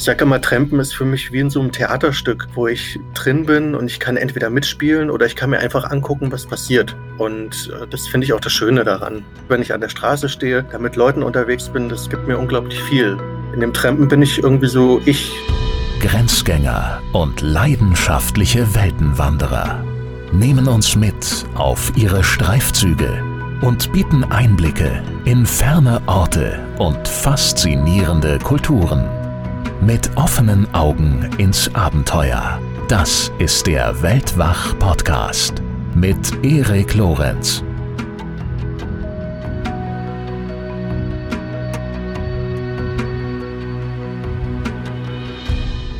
Ich sage immer, Trampen ist für mich wie in so einem Theaterstück, wo ich drin bin und ich kann entweder mitspielen oder ich kann mir einfach angucken, was passiert. Und äh, das finde ich auch das Schöne daran. Wenn ich an der Straße stehe, da mit Leuten unterwegs bin, das gibt mir unglaublich viel. In dem Trampen bin ich irgendwie so ich. Grenzgänger und leidenschaftliche Weltenwanderer nehmen uns mit auf ihre Streifzüge und bieten Einblicke in ferne Orte und faszinierende Kulturen. Mit offenen Augen ins Abenteuer. Das ist der Weltwach-Podcast mit Erik Lorenz.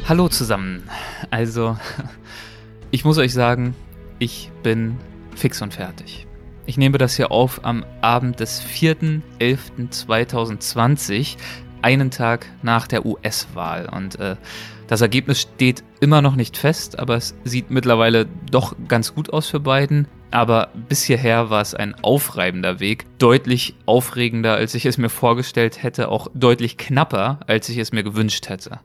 Hallo zusammen. Also, ich muss euch sagen, ich bin fix und fertig. Ich nehme das hier auf am Abend des 4.11.2020, einen Tag nach der US-Wahl. Und äh, das Ergebnis steht immer noch nicht fest, aber es sieht mittlerweile doch ganz gut aus für Biden. Aber bis hierher war es ein aufreibender Weg, deutlich aufregender, als ich es mir vorgestellt hätte, auch deutlich knapper, als ich es mir gewünscht hätte.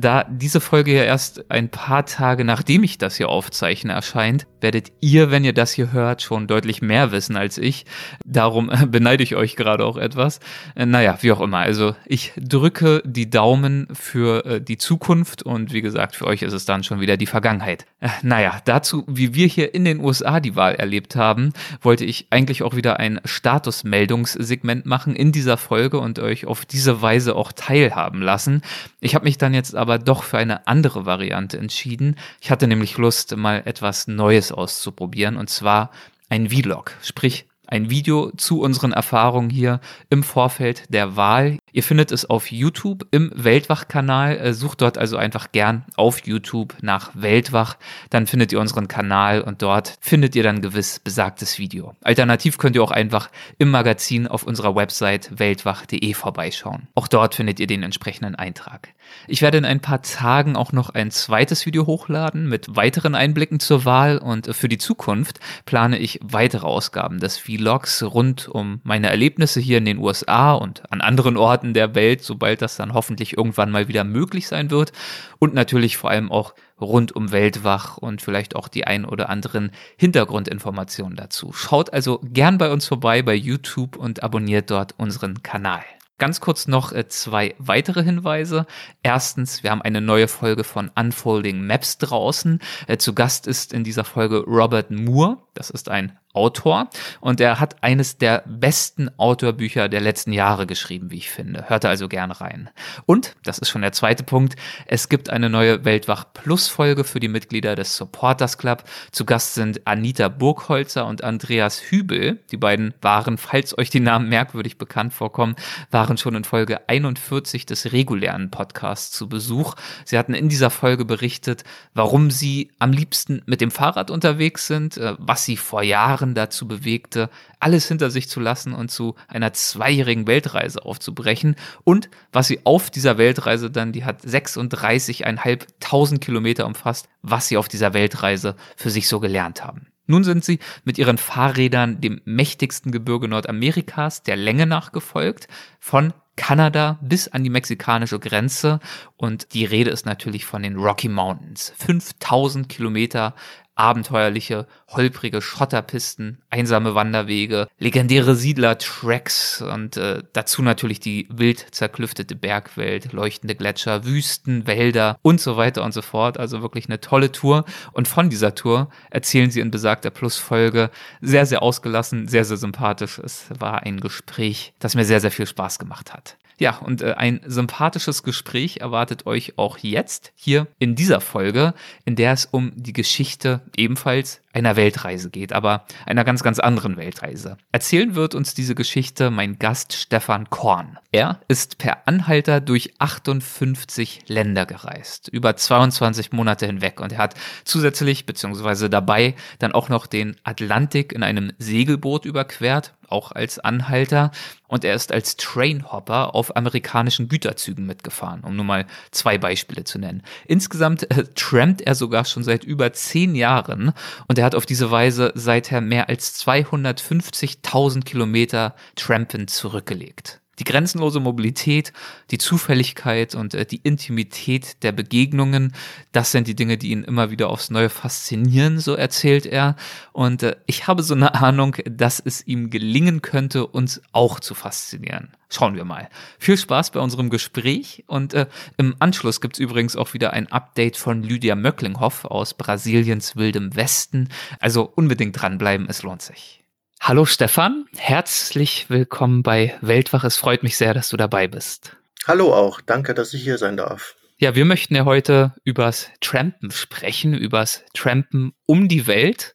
Da diese Folge ja erst ein paar Tage nachdem ich das hier aufzeichne erscheint, werdet ihr, wenn ihr das hier hört, schon deutlich mehr wissen als ich. Darum beneide ich euch gerade auch etwas. Äh, naja, wie auch immer. Also ich drücke die Daumen für äh, die Zukunft und wie gesagt, für euch ist es dann schon wieder die Vergangenheit. Äh, naja, dazu, wie wir hier in den USA die Wahl erlebt haben, wollte ich eigentlich auch wieder ein Statusmeldungssegment machen in dieser Folge und euch auf diese Weise auch teilhaben lassen. Ich habe mich dann jetzt aber aber doch für eine andere Variante entschieden. Ich hatte nämlich Lust, mal etwas Neues auszuprobieren und zwar ein Vlog, sprich ein Video zu unseren Erfahrungen hier im Vorfeld der Wahl. Ihr findet es auf YouTube im Weltwach-Kanal. Äh, sucht dort also einfach gern auf YouTube nach Weltwach. Dann findet ihr unseren Kanal und dort findet ihr dann gewiss besagtes Video. Alternativ könnt ihr auch einfach im Magazin auf unserer Website weltwach.de vorbeischauen. Auch dort findet ihr den entsprechenden Eintrag. Ich werde in ein paar Tagen auch noch ein zweites Video hochladen mit weiteren Einblicken zur Wahl und für die Zukunft plane ich weitere Ausgaben des Vlogs rund um meine Erlebnisse hier in den USA und an anderen Orten der Welt, sobald das dann hoffentlich irgendwann mal wieder möglich sein wird und natürlich vor allem auch rund um Weltwach und vielleicht auch die ein oder anderen Hintergrundinformationen dazu. Schaut also gern bei uns vorbei bei YouTube und abonniert dort unseren Kanal. Ganz kurz noch äh, zwei weitere Hinweise. Erstens, wir haben eine neue Folge von Unfolding Maps draußen. Äh, zu Gast ist in dieser Folge Robert Moore. Das ist ein Autor und er hat eines der besten Outdoor-Bücher der letzten Jahre geschrieben, wie ich finde. Hört also gerne rein. Und, das ist schon der zweite Punkt, es gibt eine neue Weltwach Plus Folge für die Mitglieder des Supporters Club. Zu Gast sind Anita Burgholzer und Andreas Hübel. Die beiden waren, falls euch die Namen merkwürdig bekannt vorkommen, waren schon in Folge 41 des regulären Podcasts zu Besuch. Sie hatten in dieser Folge berichtet, warum sie am liebsten mit dem Fahrrad unterwegs sind, äh, was sie vor Jahren Jahren dazu bewegte, alles hinter sich zu lassen und zu einer zweijährigen Weltreise aufzubrechen und was sie auf dieser Weltreise dann, die hat 36.500 Kilometer umfasst, was sie auf dieser Weltreise für sich so gelernt haben. Nun sind sie mit ihren Fahrrädern dem mächtigsten Gebirge Nordamerikas der Länge nach gefolgt, von Kanada bis an die mexikanische Grenze und die Rede ist natürlich von den Rocky Mountains. 5000 Kilometer abenteuerliche, holprige Schotterpisten, einsame Wanderwege, legendäre Siedler-Tracks und äh, dazu natürlich die wild zerklüftete Bergwelt, leuchtende Gletscher, Wüsten, Wälder und so weiter und so fort. Also wirklich eine tolle Tour. Und von dieser Tour erzählen sie in besagter Plusfolge sehr, sehr ausgelassen, sehr, sehr sympathisch. Es war ein Gespräch, das mir sehr, sehr viel Spaß gemacht hat. Ja, und äh, ein sympathisches Gespräch erwartet euch auch jetzt hier in dieser Folge, in der es um die Geschichte ebenfalls einer Weltreise geht, aber einer ganz, ganz anderen Weltreise. Erzählen wird uns diese Geschichte mein Gast Stefan Korn. Er ist per Anhalter durch 58 Länder gereist, über 22 Monate hinweg und er hat zusätzlich beziehungsweise dabei dann auch noch den Atlantik in einem Segelboot überquert, auch als Anhalter und er ist als Trainhopper auf amerikanischen Güterzügen mitgefahren, um nur mal zwei Beispiele zu nennen. Insgesamt äh, trampt er sogar schon seit über zehn Jahren und er hat auf diese Weise seither mehr als 250.000 Kilometer Trampen zurückgelegt. Die grenzenlose Mobilität, die Zufälligkeit und äh, die Intimität der Begegnungen, das sind die Dinge, die ihn immer wieder aufs Neue faszinieren, so erzählt er. Und äh, ich habe so eine Ahnung, dass es ihm gelingen könnte, uns auch zu faszinieren. Schauen wir mal. Viel Spaß bei unserem Gespräch und äh, im Anschluss gibt's übrigens auch wieder ein Update von Lydia Möcklinghoff aus Brasiliens wildem Westen. Also unbedingt dranbleiben, es lohnt sich. Hallo Stefan, herzlich willkommen bei Weltwach. Es freut mich sehr, dass du dabei bist. Hallo auch, danke, dass ich hier sein darf. Ja, wir möchten ja heute übers Trampen sprechen, übers Trampen um die Welt.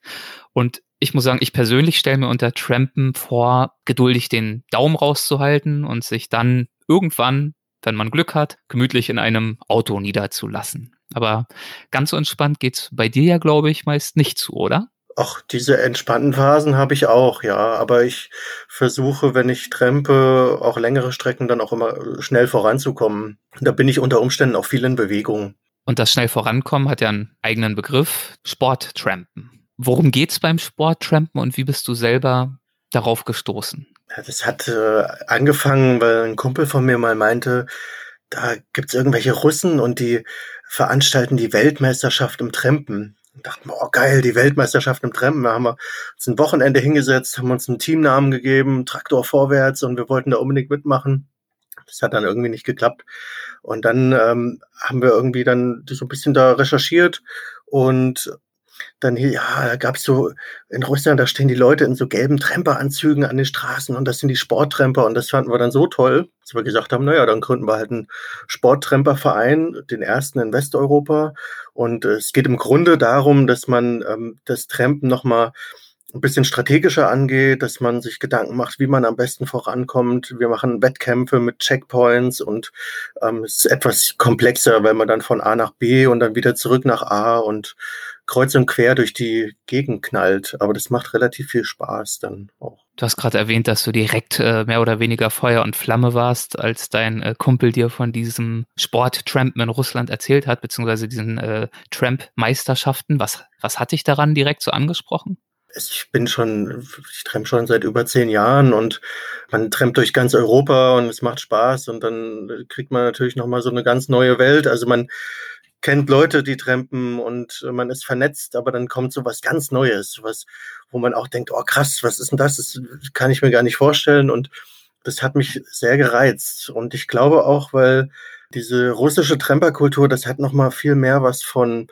Und ich muss sagen, ich persönlich stelle mir unter Trampen vor, geduldig den Daumen rauszuhalten und sich dann irgendwann, wenn man Glück hat, gemütlich in einem Auto niederzulassen. Aber ganz so entspannt geht's bei dir ja, glaube ich, meist nicht zu, oder? Ach, diese entspannten Phasen habe ich auch, ja. Aber ich versuche, wenn ich trempe, auch längere Strecken dann auch immer schnell voranzukommen. Da bin ich unter Umständen auch viel in Bewegung. Und das schnell vorankommen hat ja einen eigenen Begriff, Sporttrampen. Worum geht's beim Sporttrampen und wie bist du selber darauf gestoßen? Das hat äh, angefangen, weil ein Kumpel von mir mal meinte, da gibt's irgendwelche Russen und die veranstalten die Weltmeisterschaft im Trampen und dachten, oh geil, die Weltmeisterschaft im Trampen. Da haben wir uns ein Wochenende hingesetzt, haben uns einen Teamnamen gegeben, Traktor vorwärts und wir wollten da unbedingt mitmachen. Das hat dann irgendwie nicht geklappt. Und dann ähm, haben wir irgendwie dann so ein bisschen da recherchiert und dann hier, ja, da gab's so, in Russland, da stehen die Leute in so gelben Tremperanzügen an den Straßen und das sind die Sporttremper und das fanden wir dann so toll, dass wir gesagt haben, naja, dann gründen wir halt einen Sporttremperverein, den ersten in Westeuropa und es geht im Grunde darum, dass man ähm, das Trampen nochmal ein bisschen strategischer angeht, dass man sich Gedanken macht, wie man am besten vorankommt. Wir machen Wettkämpfe mit Checkpoints und ähm, es ist etwas komplexer, weil man dann von A nach B und dann wieder zurück nach A und kreuz und quer durch die Gegend knallt. Aber das macht relativ viel Spaß dann auch. Du hast gerade erwähnt, dass du direkt äh, mehr oder weniger Feuer und Flamme warst, als dein äh, Kumpel dir von diesem Sport-Trampen in Russland erzählt hat, beziehungsweise diesen äh, Tramp-Meisterschaften. Was, was hat dich daran direkt so angesprochen? ich bin schon, ich tramp schon seit über zehn Jahren und man trampt durch ganz Europa und es macht Spaß und dann kriegt man natürlich nochmal so eine ganz neue Welt. Also man kennt Leute, die trampen und man ist vernetzt, aber dann kommt so was ganz Neues, was, wo man auch denkt, oh krass, was ist denn das? Das kann ich mir gar nicht vorstellen und das hat mich sehr gereizt und ich glaube auch, weil diese russische Tramperkultur, das hat nochmal viel mehr was von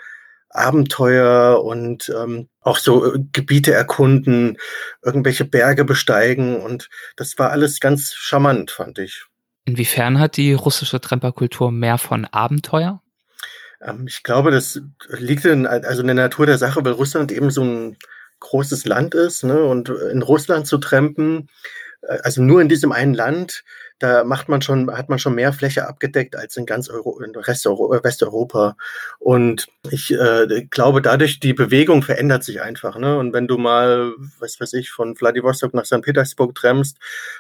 Abenteuer und ähm, auch so äh, Gebiete erkunden, irgendwelche Berge besteigen und das war alles ganz charmant, fand ich. Inwiefern hat die russische Tramperkultur mehr von Abenteuer? Ähm, ich glaube, das liegt in, also in der Natur der Sache, weil Russland eben so ein großes Land ist. Ne? Und in Russland zu trampen, also nur in diesem einen Land, da macht man schon, hat man schon mehr Fläche abgedeckt als in ganz Euro, in Rest Euro, Westeuropa. Und ich äh, glaube, dadurch die Bewegung verändert sich einfach. Ne? Und wenn du mal, was weiß ich, von Vladivostok nach St. Petersburg tremmst,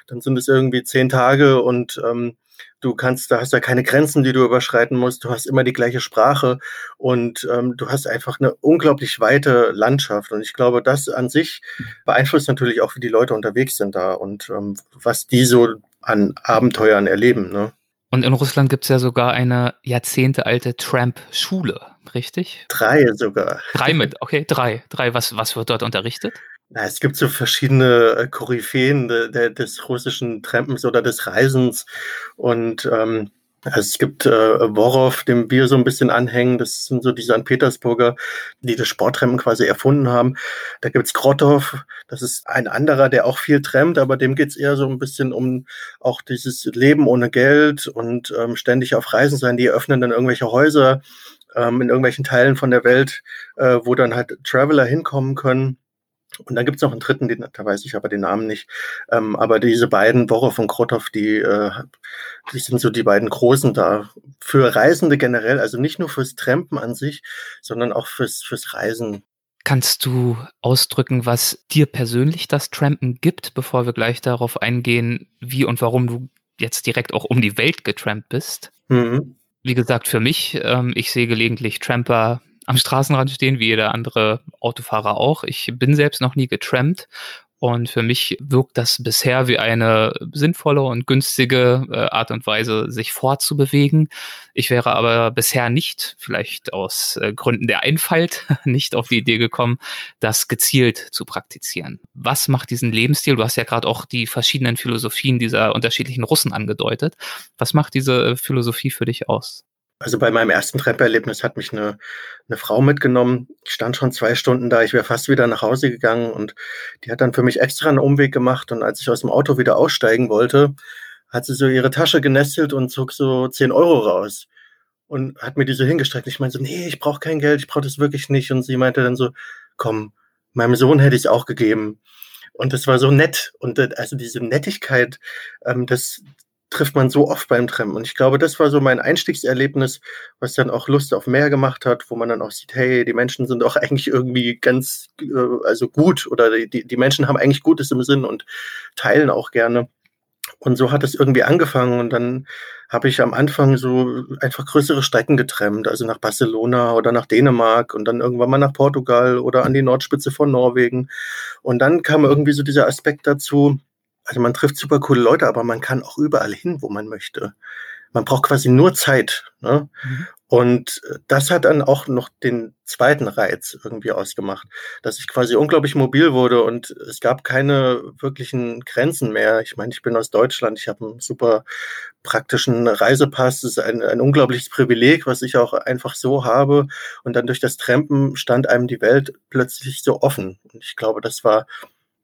dann sind es irgendwie zehn Tage und ähm, Du kannst, da hast ja keine Grenzen, die du überschreiten musst. Du hast immer die gleiche Sprache und ähm, du hast einfach eine unglaublich weite Landschaft. Und ich glaube, das an sich beeinflusst natürlich auch, wie die Leute unterwegs sind da und ähm, was die so an Abenteuern erleben. Ne? Und in Russland gibt es ja sogar eine jahrzehntealte Tramp-Schule, richtig? Drei sogar. Drei mit, okay, drei. Drei, was, was wird dort unterrichtet? Na, es gibt so verschiedene äh, Koryphäen de, de, des russischen Trampens oder des Reisens. Und ähm, also es gibt äh, Worow, dem wir so ein bisschen anhängen. Das sind so die St. Petersburger, die das Sporttrampen quasi erfunden haben. Da gibt's Grotov, das ist ein anderer, der auch viel trampt, aber dem geht's eher so ein bisschen um auch dieses Leben ohne Geld und ähm, ständig auf Reisen sein. Die eröffnen dann irgendwelche Häuser ähm, in irgendwelchen Teilen von der Welt, äh, wo dann halt Traveler hinkommen können. Und dann gibt es noch einen dritten, den, da weiß ich aber den Namen nicht. Ähm, aber diese beiden, Borow und Krotov, die, äh, die sind so die beiden Großen da. Für Reisende generell, also nicht nur fürs Trampen an sich, sondern auch fürs, fürs Reisen. Kannst du ausdrücken, was dir persönlich das Trampen gibt, bevor wir gleich darauf eingehen, wie und warum du jetzt direkt auch um die Welt getrampt bist? Mhm. Wie gesagt, für mich, ähm, ich sehe gelegentlich Tramper am Straßenrand stehen, wie jeder andere Autofahrer auch. Ich bin selbst noch nie getrampt Und für mich wirkt das bisher wie eine sinnvolle und günstige äh, Art und Weise, sich fortzubewegen. Ich wäre aber bisher nicht, vielleicht aus äh, Gründen der Einfalt, nicht auf die Idee gekommen, das gezielt zu praktizieren. Was macht diesen Lebensstil? Du hast ja gerade auch die verschiedenen Philosophien dieser unterschiedlichen Russen angedeutet. Was macht diese Philosophie für dich aus? Also bei meinem ersten Trepperlebnis hat mich eine, eine Frau mitgenommen. Ich stand schon zwei Stunden da. Ich wäre fast wieder nach Hause gegangen und die hat dann für mich extra einen Umweg gemacht. Und als ich aus dem Auto wieder aussteigen wollte, hat sie so ihre Tasche genestelt und zog so 10 Euro raus und hat mir die so hingestreckt. Ich meinte so, nee, ich brauche kein Geld, ich brauche das wirklich nicht. Und sie meinte dann so, komm, meinem Sohn hätte ich es auch gegeben. Und das war so nett. Und äh, also diese Nettigkeit, ähm, das, trifft man so oft beim Trampen. Und ich glaube, das war so mein Einstiegserlebnis, was dann auch Lust auf mehr gemacht hat, wo man dann auch sieht, hey, die Menschen sind auch eigentlich irgendwie ganz, äh, also gut oder die, die Menschen haben eigentlich Gutes im Sinn und teilen auch gerne. Und so hat es irgendwie angefangen und dann habe ich am Anfang so einfach größere Strecken getrennt, also nach Barcelona oder nach Dänemark und dann irgendwann mal nach Portugal oder an die Nordspitze von Norwegen. Und dann kam irgendwie so dieser Aspekt dazu, also man trifft super coole Leute, aber man kann auch überall hin, wo man möchte. Man braucht quasi nur Zeit. Ne? Mhm. Und das hat dann auch noch den zweiten Reiz irgendwie ausgemacht, dass ich quasi unglaublich mobil wurde und es gab keine wirklichen Grenzen mehr. Ich meine, ich bin aus Deutschland, ich habe einen super praktischen Reisepass, das ist ein, ein unglaubliches Privileg, was ich auch einfach so habe. Und dann durch das Trampen stand einem die Welt plötzlich so offen. Und ich glaube, das war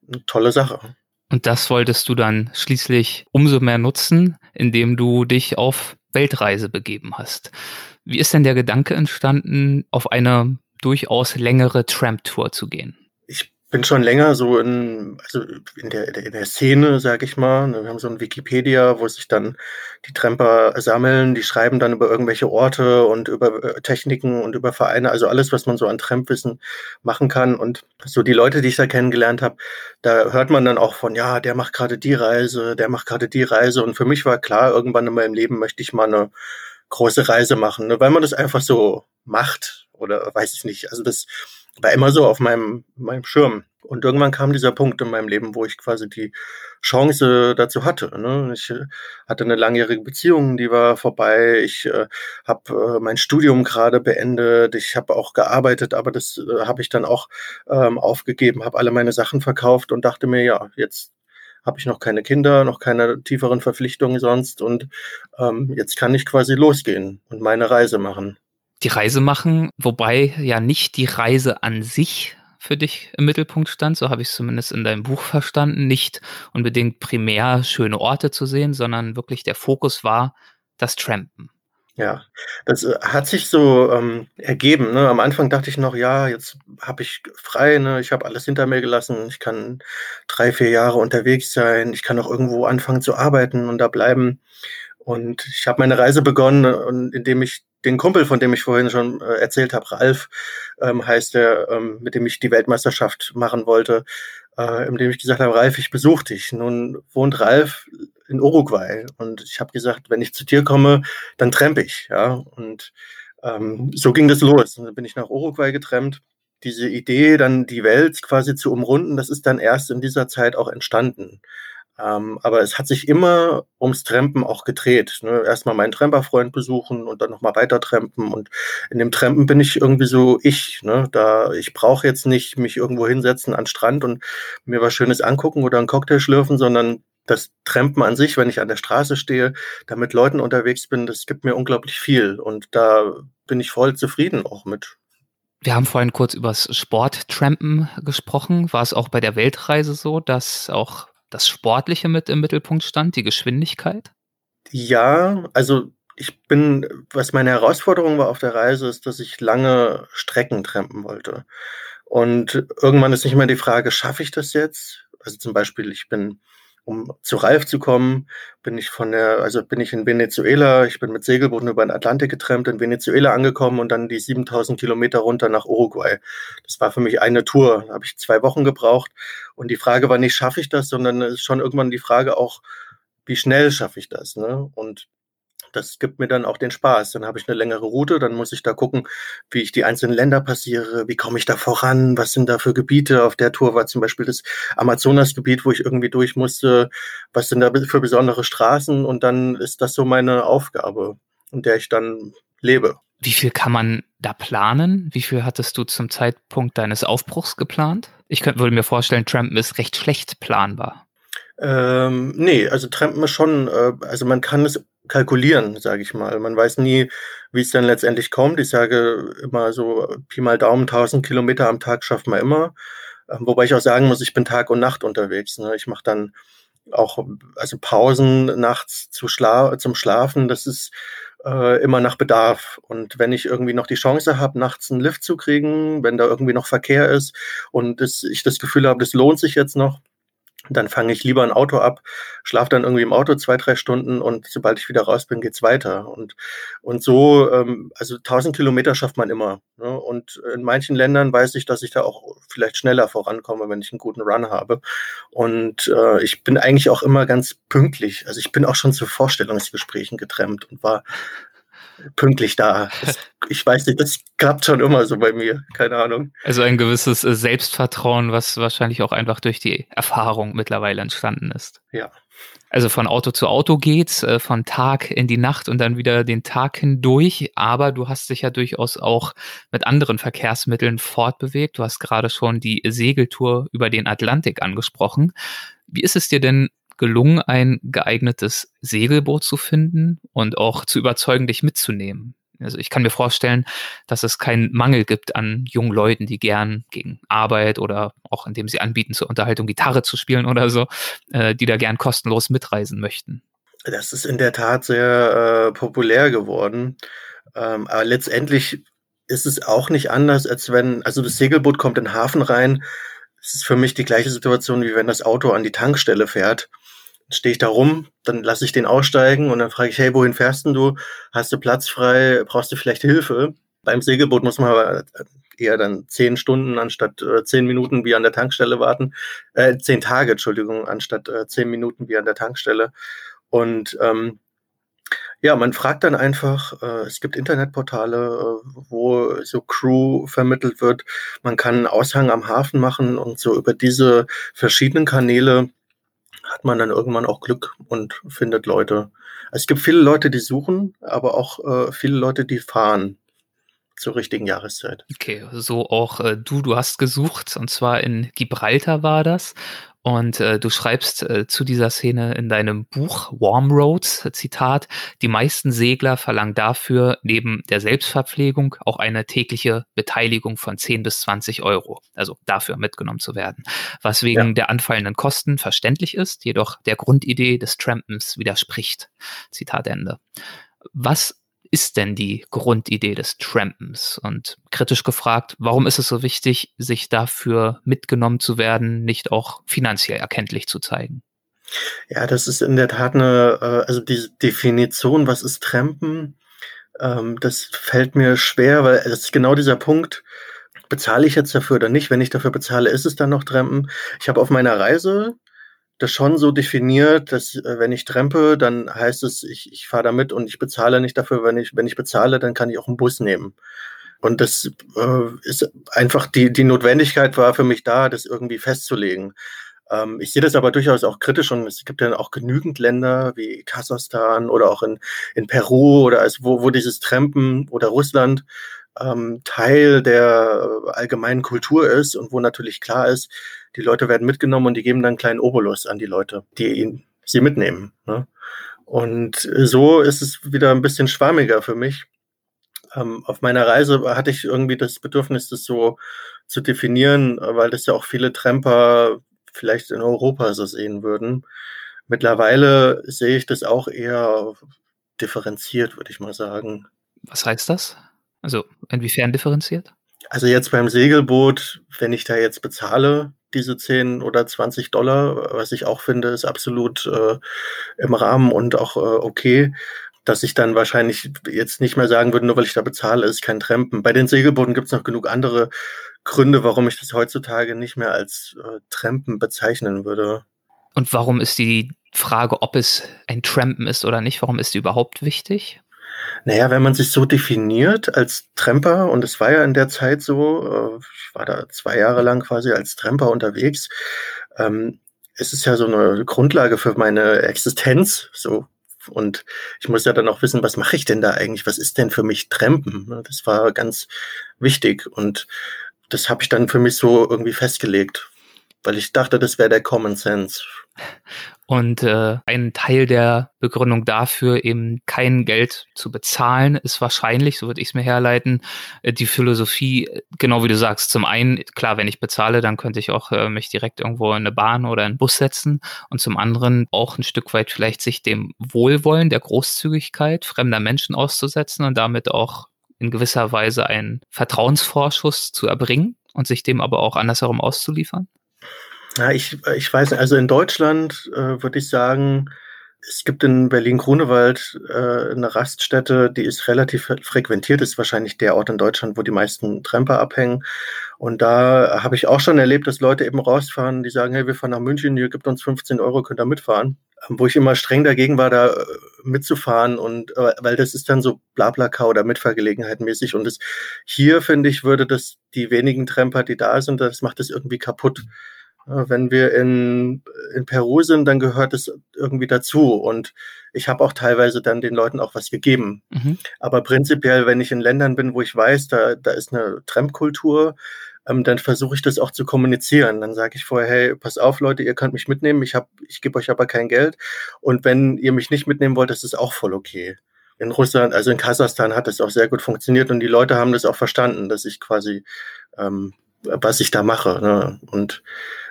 eine tolle Sache. Und das wolltest du dann schließlich umso mehr nutzen, indem du dich auf Weltreise begeben hast. Wie ist denn der Gedanke entstanden, auf eine durchaus längere Tramp-Tour zu gehen? Bin schon länger so in, also in der, in der Szene, sag ich mal. Wir haben so ein Wikipedia, wo sich dann die Tramper sammeln, die schreiben dann über irgendwelche Orte und über äh, Techniken und über Vereine, also alles, was man so an Trampwissen machen kann. Und so die Leute, die ich da kennengelernt habe, da hört man dann auch von, ja, der macht gerade die Reise, der macht gerade die Reise. Und für mich war klar, irgendwann in meinem Leben möchte ich mal eine große Reise machen, ne? weil man das einfach so macht oder weiß ich nicht. Also das war immer so auf meinem, meinem Schirm. Und irgendwann kam dieser Punkt in meinem Leben, wo ich quasi die Chance dazu hatte. Ne? Ich äh, hatte eine langjährige Beziehung, die war vorbei. Ich äh, habe äh, mein Studium gerade beendet. Ich habe auch gearbeitet, aber das äh, habe ich dann auch ähm, aufgegeben, habe alle meine Sachen verkauft und dachte mir, ja, jetzt habe ich noch keine Kinder, noch keine tieferen Verpflichtungen sonst und ähm, jetzt kann ich quasi losgehen und meine Reise machen die Reise machen, wobei ja nicht die Reise an sich für dich im Mittelpunkt stand, so habe ich es zumindest in deinem Buch verstanden, nicht unbedingt primär schöne Orte zu sehen, sondern wirklich der Fokus war das Trampen. Ja, das äh, hat sich so ähm, ergeben. Ne? Am Anfang dachte ich noch, ja, jetzt habe ich frei, ne? ich habe alles hinter mir gelassen, ich kann drei, vier Jahre unterwegs sein, ich kann auch irgendwo anfangen zu arbeiten und da bleiben. Und ich habe meine Reise begonnen, und indem ich den Kumpel, von dem ich vorhin schon äh, erzählt habe, Ralf, ähm, heißt er, ähm, mit dem ich die Weltmeisterschaft machen wollte, äh, indem ich gesagt habe, Ralf, ich besuche dich. Nun wohnt Ralf in Uruguay und ich habe gesagt, wenn ich zu dir komme, dann trempe ich. Ja? Und ähm, so ging das los. Und dann bin ich nach Uruguay getrennt. Diese Idee, dann die Welt quasi zu umrunden, das ist dann erst in dieser Zeit auch entstanden. Ähm, aber es hat sich immer ums Trampen auch gedreht. Ne? Erstmal meinen Tramperfreund besuchen und dann nochmal weiter trampen. Und in dem Trampen bin ich irgendwie so ich. Ne? Da ich brauche jetzt nicht mich irgendwo hinsetzen an Strand und mir was Schönes angucken oder einen Cocktail schlürfen, sondern das Trampen an sich, wenn ich an der Straße stehe, da mit Leuten unterwegs bin, das gibt mir unglaublich viel. Und da bin ich voll zufrieden auch mit. Wir haben vorhin kurz über das Sporttrampen gesprochen. War es auch bei der Weltreise so, dass auch das Sportliche mit im Mittelpunkt stand, die Geschwindigkeit? Ja, also ich bin, was meine Herausforderung war auf der Reise, ist, dass ich lange Strecken trampen wollte. Und irgendwann ist nicht mehr die Frage, schaffe ich das jetzt? Also zum Beispiel, ich bin um zu Ralf zu kommen, bin ich von der, also bin ich in Venezuela, ich bin mit Segelbooten über den Atlantik getrennt, in Venezuela angekommen und dann die 7000 Kilometer runter nach Uruguay. Das war für mich eine Tour, da habe ich zwei Wochen gebraucht und die Frage war nicht, schaffe ich das, sondern es ist schon irgendwann die Frage auch, wie schnell schaffe ich das, ne? Und das gibt mir dann auch den Spaß. Dann habe ich eine längere Route, dann muss ich da gucken, wie ich die einzelnen Länder passiere, wie komme ich da voran, was sind da für Gebiete. Auf der Tour war zum Beispiel das Amazonasgebiet, wo ich irgendwie durch musste, was sind da für besondere Straßen und dann ist das so meine Aufgabe, in der ich dann lebe. Wie viel kann man da planen? Wie viel hattest du zum Zeitpunkt deines Aufbruchs geplant? Ich könnte, würde mir vorstellen, Trampen ist recht schlecht planbar. Ähm, nee, also Trampen ist schon, äh, also man kann es kalkulieren, sage ich mal. Man weiß nie, wie es dann letztendlich kommt. Ich sage immer so, Pi mal Daumen, 1000 Kilometer am Tag schafft man immer. Ähm, wobei ich auch sagen muss, ich bin Tag und Nacht unterwegs. Ne? Ich mache dann auch also Pausen nachts zu schla zum Schlafen. Das ist äh, immer nach Bedarf. Und wenn ich irgendwie noch die Chance habe, nachts einen Lift zu kriegen, wenn da irgendwie noch Verkehr ist und das, ich das Gefühl habe, das lohnt sich jetzt noch, dann fange ich lieber ein Auto ab, schlafe dann irgendwie im Auto zwei, drei Stunden und sobald ich wieder raus bin, geht's weiter. Und, und so, ähm, also 1000 Kilometer schafft man immer. Ne? Und in manchen Ländern weiß ich, dass ich da auch vielleicht schneller vorankomme, wenn ich einen guten Run habe. Und äh, ich bin eigentlich auch immer ganz pünktlich. Also ich bin auch schon zu Vorstellungsgesprächen getrennt und war pünktlich da. Das, ich weiß nicht, das klappt schon immer so bei mir. Keine Ahnung. Also ein gewisses äh, Selbstvertrauen, was wahrscheinlich auch einfach durch die Erfahrung mittlerweile entstanden ist. Ja. Also von Auto zu Auto geht's, äh, von Tag in die Nacht und dann wieder den Tag hindurch. Aber du hast dich ja durchaus auch mit anderen Verkehrsmitteln fortbewegt. Du hast gerade schon die Segeltour über den Atlantik angesprochen. Wie ist es dir denn gelungen, ein geeignetes Segelboot zu finden und auch zu überzeugen, dich mitzunehmen. Also ich kann mir vorstellen, dass es keinen Mangel gibt an jungen Leuten, die gern gegen Arbeit oder auch indem sie anbieten zur Unterhaltung Gitarre zu spielen oder so, äh, die da gern kostenlos mitreisen möchten. Das ist in der Tat sehr äh, populär geworden. Ähm, aber letztendlich ist es auch nicht anders, als wenn, also das Segelboot kommt in den Hafen rein. Es ist für mich die gleiche Situation, wie wenn das Auto an die Tankstelle fährt stehe ich da rum, dann lasse ich den aussteigen und dann frage ich, hey, wohin fährst denn du? Hast du Platz frei? Brauchst du vielleicht Hilfe? Beim Segelboot muss man aber eher dann zehn Stunden anstatt äh, zehn Minuten wie an der Tankstelle warten. Äh, zehn Tage, Entschuldigung, anstatt äh, zehn Minuten wie an der Tankstelle. Und ähm, ja, man fragt dann einfach, äh, es gibt Internetportale, äh, wo so Crew vermittelt wird. Man kann einen Aushang am Hafen machen und so über diese verschiedenen Kanäle hat man dann irgendwann auch Glück und findet Leute. Es gibt viele Leute, die suchen, aber auch äh, viele Leute, die fahren zur richtigen Jahreszeit. Okay, so auch äh, du, du hast gesucht und zwar in Gibraltar war das und äh, du schreibst äh, zu dieser Szene in deinem Buch Warm Roads, Zitat, die meisten Segler verlangen dafür neben der Selbstverpflegung auch eine tägliche Beteiligung von 10 bis 20 Euro, also dafür mitgenommen zu werden, was wegen ja. der anfallenden Kosten verständlich ist, jedoch der Grundidee des Trampens widerspricht. Zitat Ende. Was ist denn die Grundidee des Trampens? Und kritisch gefragt, warum ist es so wichtig, sich dafür mitgenommen zu werden, nicht auch finanziell erkenntlich zu zeigen? Ja, das ist in der Tat eine, äh, also die Definition, was ist Trampen, ähm, das fällt mir schwer, weil das ist genau dieser Punkt, bezahle ich jetzt dafür oder nicht? Wenn ich dafür bezahle, ist es dann noch Trampen? Ich habe auf meiner Reise das schon so definiert, dass äh, wenn ich trempe, dann heißt es, ich, ich fahre damit und ich bezahle nicht dafür. Wenn ich, wenn ich bezahle, dann kann ich auch einen Bus nehmen. Und das äh, ist einfach die, die Notwendigkeit war für mich da, das irgendwie festzulegen. Ähm, ich sehe das aber durchaus auch kritisch und es gibt ja auch genügend Länder wie Kasachstan oder auch in, in Peru oder als, wo, wo dieses Trampen oder Russland ähm, Teil der allgemeinen Kultur ist und wo natürlich klar ist, die Leute werden mitgenommen und die geben dann einen kleinen Obolus an die Leute, die ihn, sie mitnehmen. Ne? Und so ist es wieder ein bisschen schwammiger für mich. Ähm, auf meiner Reise hatte ich irgendwie das Bedürfnis, das so zu definieren, weil das ja auch viele Tramper vielleicht in Europa so sehen würden. Mittlerweile sehe ich das auch eher differenziert, würde ich mal sagen. Was heißt das? Also inwiefern differenziert? Also jetzt beim Segelboot, wenn ich da jetzt bezahle, diese 10 oder 20 Dollar, was ich auch finde, ist absolut äh, im Rahmen und auch äh, okay, dass ich dann wahrscheinlich jetzt nicht mehr sagen würde, nur weil ich da bezahle, ist kein Trampen. Bei den Segelbooten gibt es noch genug andere Gründe, warum ich das heutzutage nicht mehr als äh, Trampen bezeichnen würde. Und warum ist die Frage, ob es ein Trampen ist oder nicht, warum ist die überhaupt wichtig? Naja, wenn man sich so definiert als Tramper, und es war ja in der Zeit so, äh, ich war da zwei Jahre lang quasi als Tramper unterwegs, ähm, es ist ja so eine Grundlage für meine Existenz, so. Und ich muss ja dann auch wissen, was mache ich denn da eigentlich? Was ist denn für mich Trampen? Das war ganz wichtig. Und das habe ich dann für mich so irgendwie festgelegt, weil ich dachte, das wäre der Common Sense. Und äh, ein Teil der Begründung dafür, eben kein Geld zu bezahlen, ist wahrscheinlich, so würde ich es mir herleiten, äh, die Philosophie, genau wie du sagst, zum einen, klar, wenn ich bezahle, dann könnte ich auch äh, mich direkt irgendwo in eine Bahn oder in einen Bus setzen und zum anderen auch ein Stück weit vielleicht sich dem Wohlwollen, der Großzügigkeit fremder Menschen auszusetzen und damit auch in gewisser Weise einen Vertrauensvorschuss zu erbringen und sich dem aber auch andersherum auszuliefern? Ja, ich, ich weiß nicht, also in Deutschland äh, würde ich sagen, es gibt in Berlin-Grunewald äh, eine Raststätte, die ist relativ frequentiert, ist wahrscheinlich der Ort in Deutschland, wo die meisten Tramper abhängen. Und da habe ich auch schon erlebt, dass Leute eben rausfahren, die sagen, hey, wir fahren nach München, hier gibt uns 15 Euro, könnt ihr mitfahren. Ähm, wo ich immer streng dagegen war, da äh, mitzufahren und äh, weil das ist dann so Blablaka oder Mitfahrgelegenheit mäßig. Und das hier, finde ich, würde das die wenigen Tramper, die da sind, das macht das irgendwie kaputt. Wenn wir in, in Peru sind, dann gehört es irgendwie dazu. Und ich habe auch teilweise dann den Leuten auch was gegeben. Mhm. Aber prinzipiell, wenn ich in Ländern bin, wo ich weiß, da, da ist eine Tramkultur, ähm, dann versuche ich das auch zu kommunizieren. Dann sage ich vorher, hey, pass auf, Leute, ihr könnt mich mitnehmen, ich, hab, ich gebe euch aber kein Geld. Und wenn ihr mich nicht mitnehmen wollt, das ist auch voll okay. In Russland, also in Kasachstan hat das auch sehr gut funktioniert und die Leute haben das auch verstanden, dass ich quasi, ähm, was ich da mache. Ne? Und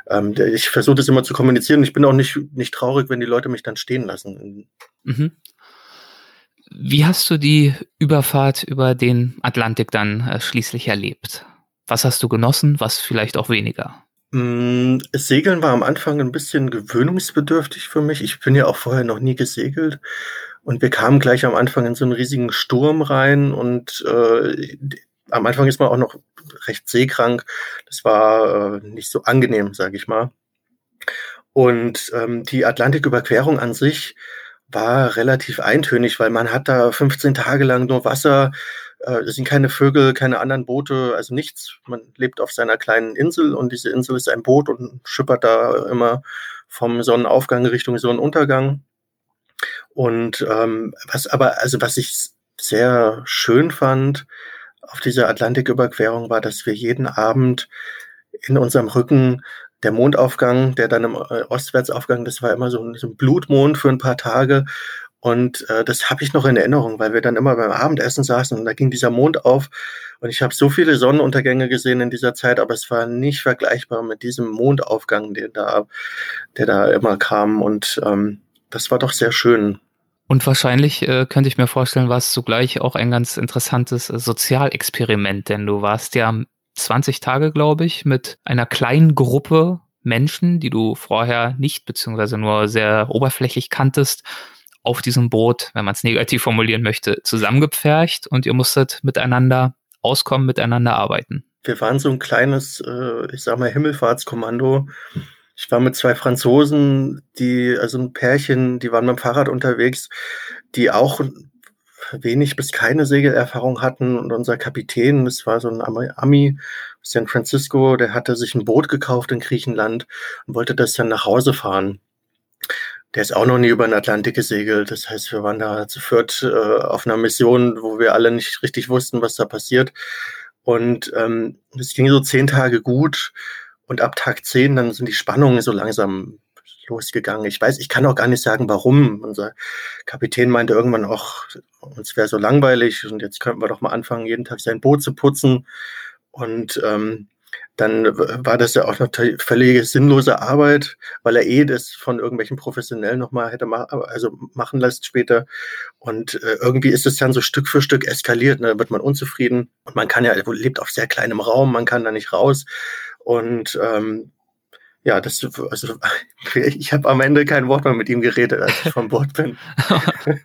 ähm, ich versuche das immer zu kommunizieren. Ich bin auch nicht, nicht traurig, wenn die Leute mich dann stehen lassen. Mhm. Wie hast du die Überfahrt über den Atlantik dann äh, schließlich erlebt? Was hast du genossen, was vielleicht auch weniger? Mm, Segeln war am Anfang ein bisschen gewöhnungsbedürftig für mich. Ich bin ja auch vorher noch nie gesegelt. Und wir kamen gleich am Anfang in so einen riesigen Sturm rein und äh, am Anfang ist man auch noch recht seekrank. Das war äh, nicht so angenehm, sage ich mal. Und ähm, die Atlantiküberquerung an sich war relativ eintönig, weil man hat da 15 Tage lang nur Wasser, äh, es sind keine Vögel, keine anderen Boote, also nichts. Man lebt auf seiner kleinen Insel und diese Insel ist ein Boot und schippert da immer vom Sonnenaufgang Richtung Sonnenuntergang. Und ähm, was aber, also was ich sehr schön fand, auf dieser Atlantiküberquerung war, dass wir jeden Abend in unserem Rücken der Mondaufgang, der dann im äh, Ostwärtsaufgang, das war immer so ein, so ein Blutmond für ein paar Tage. Und äh, das habe ich noch in Erinnerung, weil wir dann immer beim Abendessen saßen und da ging dieser Mond auf. Und ich habe so viele Sonnenuntergänge gesehen in dieser Zeit, aber es war nicht vergleichbar mit diesem Mondaufgang, der da, der da immer kam. Und ähm, das war doch sehr schön. Und wahrscheinlich äh, könnte ich mir vorstellen, war es zugleich auch ein ganz interessantes äh, Sozialexperiment, denn du warst ja 20 Tage, glaube ich, mit einer kleinen Gruppe Menschen, die du vorher nicht beziehungsweise nur sehr oberflächlich kanntest, auf diesem Boot, wenn man es negativ formulieren möchte, zusammengepfercht und ihr musstet miteinander auskommen, miteinander arbeiten. Wir waren so ein kleines, äh, ich sag mal, Himmelfahrtskommando ich war mit zwei Franzosen, die, also ein Pärchen, die waren mit dem Fahrrad unterwegs, die auch wenig bis keine Segelerfahrung hatten. Und unser Kapitän, das war so ein Ami, San Francisco, der hatte sich ein Boot gekauft in Griechenland und wollte das dann nach Hause fahren. Der ist auch noch nie über den Atlantik gesegelt. Das heißt, wir waren da zu viert äh, auf einer Mission, wo wir alle nicht richtig wussten, was da passiert. Und ähm, es ging so zehn Tage gut. Und ab Tag 10, dann sind die Spannungen so langsam losgegangen. Ich weiß, ich kann auch gar nicht sagen, warum. Unser Kapitän meinte irgendwann auch, uns wäre so langweilig und jetzt könnten wir doch mal anfangen, jeden Tag sein Boot zu putzen. Und ähm, dann war das ja auch eine völlige sinnlose Arbeit, weil er eh das von irgendwelchen Professionellen nochmal hätte ma also machen lässt später. Und äh, irgendwie ist es dann so Stück für Stück eskaliert. Ne? Da wird man unzufrieden. Und man kann ja, lebt auf sehr kleinem Raum, man kann da nicht raus. Und ähm, ja, das, also ich habe am Ende kein Wort mehr mit ihm geredet, als ich von Bord bin.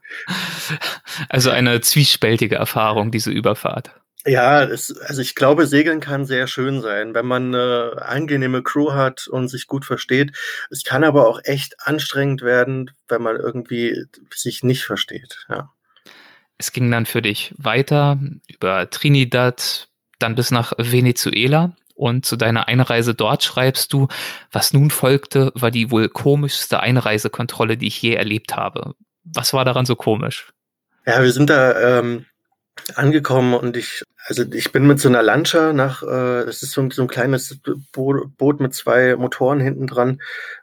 also eine zwiespältige Erfahrung, diese Überfahrt. Ja, es, also ich glaube, Segeln kann sehr schön sein, wenn man eine angenehme Crew hat und sich gut versteht. Es kann aber auch echt anstrengend werden, wenn man irgendwie sich nicht versteht. Ja. Es ging dann für dich weiter über Trinidad, dann bis nach Venezuela. Und zu deiner Einreise dort schreibst du, was nun folgte, war die wohl komischste Einreisekontrolle, die ich je erlebt habe. Was war daran so komisch? Ja, wir sind da ähm, angekommen und ich, also ich bin mit so einer Lancha nach, äh, das ist so, so ein kleines Bo Boot mit zwei Motoren hinten dran,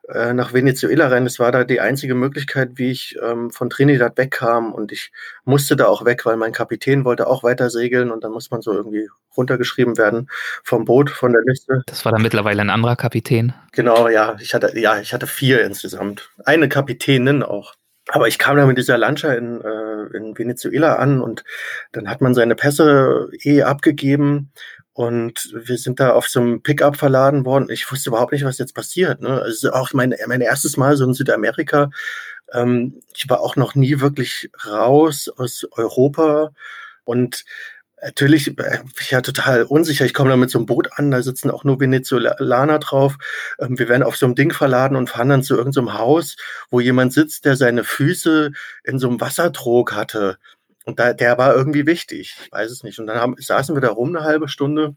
äh, nach Venezuela rein. Das war da die einzige Möglichkeit, wie ich ähm, von Trinidad wegkam und ich musste da auch weg, weil mein Kapitän wollte auch weiter segeln und dann muss man so irgendwie runtergeschrieben werden vom Boot, von der Liste. Das war dann mittlerweile ein anderer Kapitän. Genau, ja. Ich hatte, ja, ich hatte vier insgesamt. Eine Kapitänin auch. Aber ich kam da mit dieser Lancha in, äh, in Venezuela an und dann hat man seine Pässe eh abgegeben und wir sind da auf so einem Pickup verladen worden. Ich wusste überhaupt nicht, was jetzt passiert. Ne? Also auch mein, mein erstes Mal so in Südamerika. Ähm, ich war auch noch nie wirklich raus aus Europa und Natürlich, äh, ich ja total unsicher. Ich komme da mit so einem Boot an, da sitzen auch nur Venezolaner drauf. Ähm, wir werden auf so einem Ding verladen und fahren dann zu irgendeinem so Haus, wo jemand sitzt, der seine Füße in so einem Wassertrog hatte. Und da, der war irgendwie wichtig. Ich weiß es nicht. Und dann haben, saßen wir da rum eine halbe Stunde.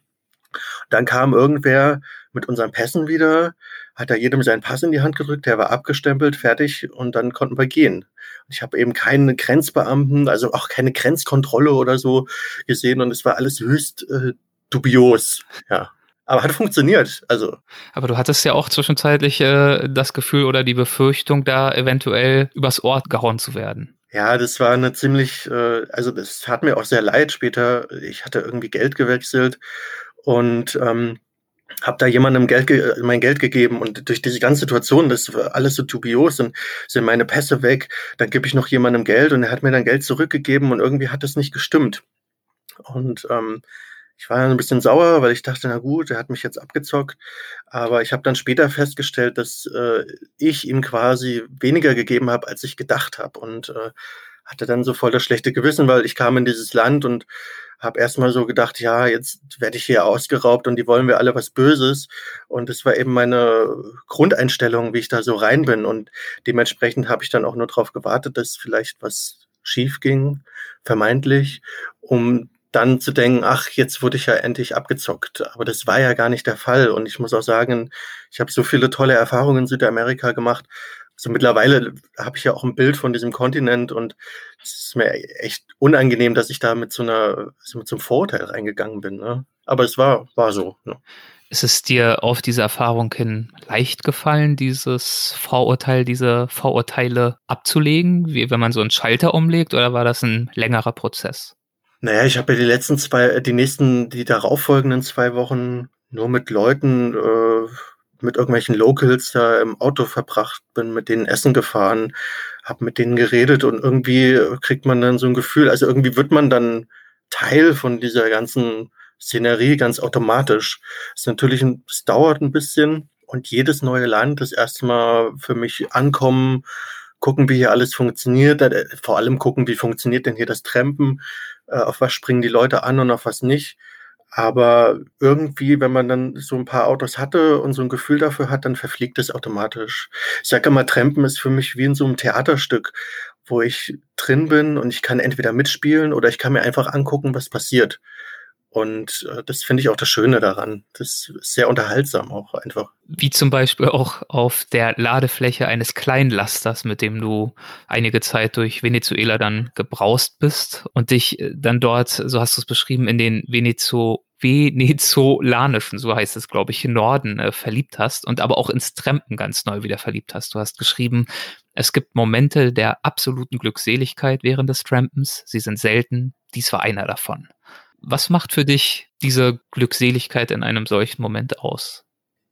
Dann kam irgendwer mit unseren Pässen wieder, hat da jedem seinen Pass in die Hand gedrückt, der war abgestempelt, fertig und dann konnten wir gehen. Ich habe eben keinen Grenzbeamten, also auch keine Grenzkontrolle oder so gesehen und es war alles höchst äh, dubios, ja. Aber hat funktioniert, also. Aber du hattest ja auch zwischenzeitlich äh, das Gefühl oder die Befürchtung, da eventuell übers Ort gehauen zu werden. Ja, das war eine ziemlich, äh, also das tat mir auch sehr leid später. Ich hatte irgendwie Geld gewechselt und ähm, habe da jemandem Geld mein Geld gegeben und durch diese ganze Situation, das war alles so dubios und sind meine Pässe weg, dann gebe ich noch jemandem Geld und er hat mir dann Geld zurückgegeben und irgendwie hat das nicht gestimmt. Und ähm, ich war ein bisschen sauer, weil ich dachte, na gut, er hat mich jetzt abgezockt. Aber ich habe dann später festgestellt, dass äh, ich ihm quasi weniger gegeben habe, als ich gedacht habe. Und äh, hatte dann so voll das schlechte Gewissen, weil ich kam in dieses Land und habe erstmal so gedacht, ja, jetzt werde ich hier ausgeraubt und die wollen mir alle was Böses. Und das war eben meine Grundeinstellung, wie ich da so rein bin. Und dementsprechend habe ich dann auch nur darauf gewartet, dass vielleicht was schief ging, vermeintlich, um dann zu denken, ach, jetzt wurde ich ja endlich abgezockt. Aber das war ja gar nicht der Fall. Und ich muss auch sagen, ich habe so viele tolle Erfahrungen in Südamerika gemacht, so mittlerweile habe ich ja auch ein Bild von diesem Kontinent und es ist mir echt unangenehm, dass ich da mit so einer, mit so einem Vorurteil reingegangen bin. Ne? Aber es war, war so. Ne? Ist es dir auf diese Erfahrung hin leicht gefallen, dieses Vorurteil, diese Vorurteile abzulegen, wie wenn man so einen Schalter umlegt, oder war das ein längerer Prozess? Naja, ich habe ja die letzten zwei, die nächsten, die darauffolgenden zwei Wochen nur mit Leuten äh, mit irgendwelchen Locals da im Auto verbracht, bin mit denen Essen gefahren, habe mit denen geredet und irgendwie kriegt man dann so ein Gefühl, also irgendwie wird man dann Teil von dieser ganzen Szenerie ganz automatisch. Es ist natürlich, es dauert ein bisschen und jedes neue Land, das erstmal für mich ankommen, gucken, wie hier alles funktioniert, äh, vor allem gucken, wie funktioniert denn hier das Trampen, äh, auf was springen die Leute an und auf was nicht. Aber irgendwie, wenn man dann so ein paar Autos hatte und so ein Gefühl dafür hat, dann verfliegt es automatisch. Ich sage immer, Trampen ist für mich wie in so einem Theaterstück, wo ich drin bin und ich kann entweder mitspielen oder ich kann mir einfach angucken, was passiert. Und äh, das finde ich auch das Schöne daran. Das ist sehr unterhaltsam auch einfach. Wie zum Beispiel auch auf der Ladefläche eines Kleinlasters, mit dem du einige Zeit durch Venezuela dann gebraust bist und dich äh, dann dort, so hast du es beschrieben, in den Venezo venezolanischen, so heißt es, glaube ich, Norden äh, verliebt hast und aber auch ins Trampen ganz neu wieder verliebt hast. Du hast geschrieben, es gibt Momente der absoluten Glückseligkeit während des Trampens. Sie sind selten. Dies war einer davon. Was macht für dich diese Glückseligkeit in einem solchen Moment aus?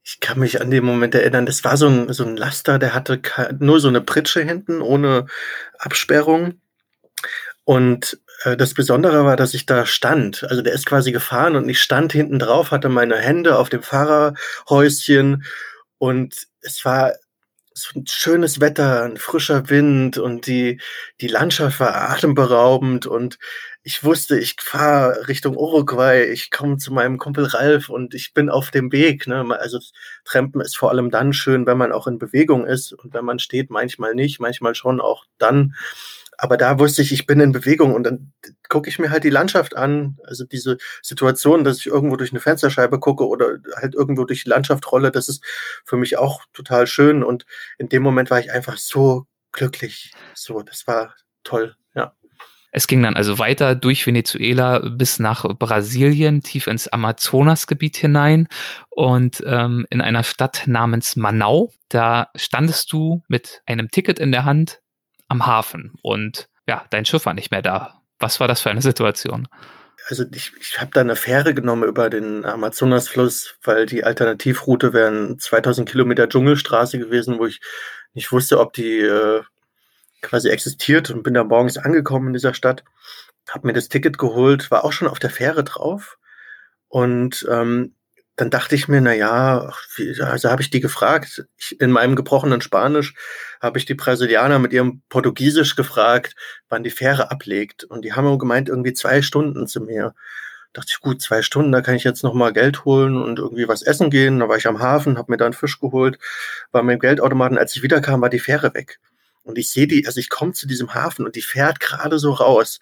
Ich kann mich an den Moment erinnern, das war so ein, so ein Laster, der hatte nur so eine Pritsche hinten ohne Absperrung. Und äh, das Besondere war, dass ich da stand. Also der ist quasi gefahren und ich stand hinten drauf, hatte meine Hände auf dem Fahrerhäuschen und es war schönes Wetter, ein frischer Wind und die, die Landschaft war atemberaubend und ich wusste, ich fahre Richtung Uruguay, ich komme zu meinem Kumpel Ralf und ich bin auf dem Weg. Ne? Also Trampen ist vor allem dann schön, wenn man auch in Bewegung ist und wenn man steht, manchmal nicht, manchmal schon auch dann. Aber da wusste ich, ich bin in Bewegung und dann gucke ich mir halt die Landschaft an. Also diese Situation, dass ich irgendwo durch eine Fensterscheibe gucke oder halt irgendwo durch die Landschaft rolle, das ist für mich auch total schön. Und in dem Moment war ich einfach so glücklich. So, das war toll, ja. Es ging dann also weiter durch Venezuela bis nach Brasilien, tief ins Amazonasgebiet hinein und ähm, in einer Stadt namens Manau. Da standest du mit einem Ticket in der Hand am Hafen und ja, dein Schiff war nicht mehr da. Was war das für eine Situation? Also ich, ich habe da eine Fähre genommen über den Amazonasfluss, weil die Alternativroute wären 2000 Kilometer Dschungelstraße gewesen, wo ich nicht wusste, ob die äh, quasi existiert und bin da morgens angekommen in dieser Stadt, habe mir das Ticket geholt, war auch schon auf der Fähre drauf und ähm, dann dachte ich mir, na ja, also habe ich die gefragt. Ich, in meinem gebrochenen Spanisch habe ich die Brasilianer mit ihrem Portugiesisch gefragt, wann die Fähre ablegt. Und die haben gemeint, irgendwie zwei Stunden zu mir. Da dachte ich, gut, zwei Stunden, da kann ich jetzt nochmal Geld holen und irgendwie was essen gehen. Da war ich am Hafen, habe mir da einen Fisch geholt, war mit dem Geldautomaten. Als ich wiederkam, war die Fähre weg. Und ich sehe die, also ich komme zu diesem Hafen und die fährt gerade so raus.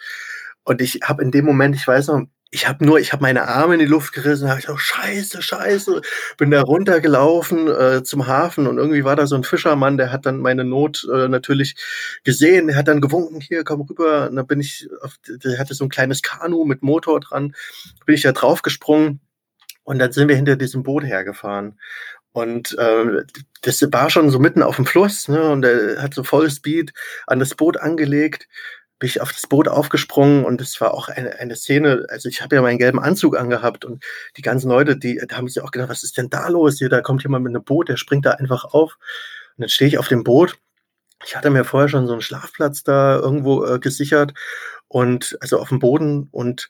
Und ich habe in dem Moment, ich weiß noch, ich habe nur, ich habe meine Arme in die Luft gerissen, habe ich auch scheiße, scheiße, bin da runtergelaufen äh, zum Hafen und irgendwie war da so ein Fischermann, der hat dann meine Not äh, natürlich gesehen, der hat dann gewunken, hier komm rüber, und dann bin ich, auf, der hatte so ein kleines Kanu mit Motor dran, bin ich da draufgesprungen und dann sind wir hinter diesem Boot hergefahren. Und äh, das war schon so mitten auf dem Fluss, ne? Und er hat so voll Speed an das Boot angelegt bin ich auf das Boot aufgesprungen und es war auch eine, eine Szene, also ich habe ja meinen gelben Anzug angehabt und die ganzen Leute, die da haben sich auch gedacht, was ist denn da los hier? Da kommt jemand mit einem Boot, der springt da einfach auf. Und dann stehe ich auf dem Boot. Ich hatte mir vorher schon so einen Schlafplatz da irgendwo äh, gesichert und also auf dem Boden und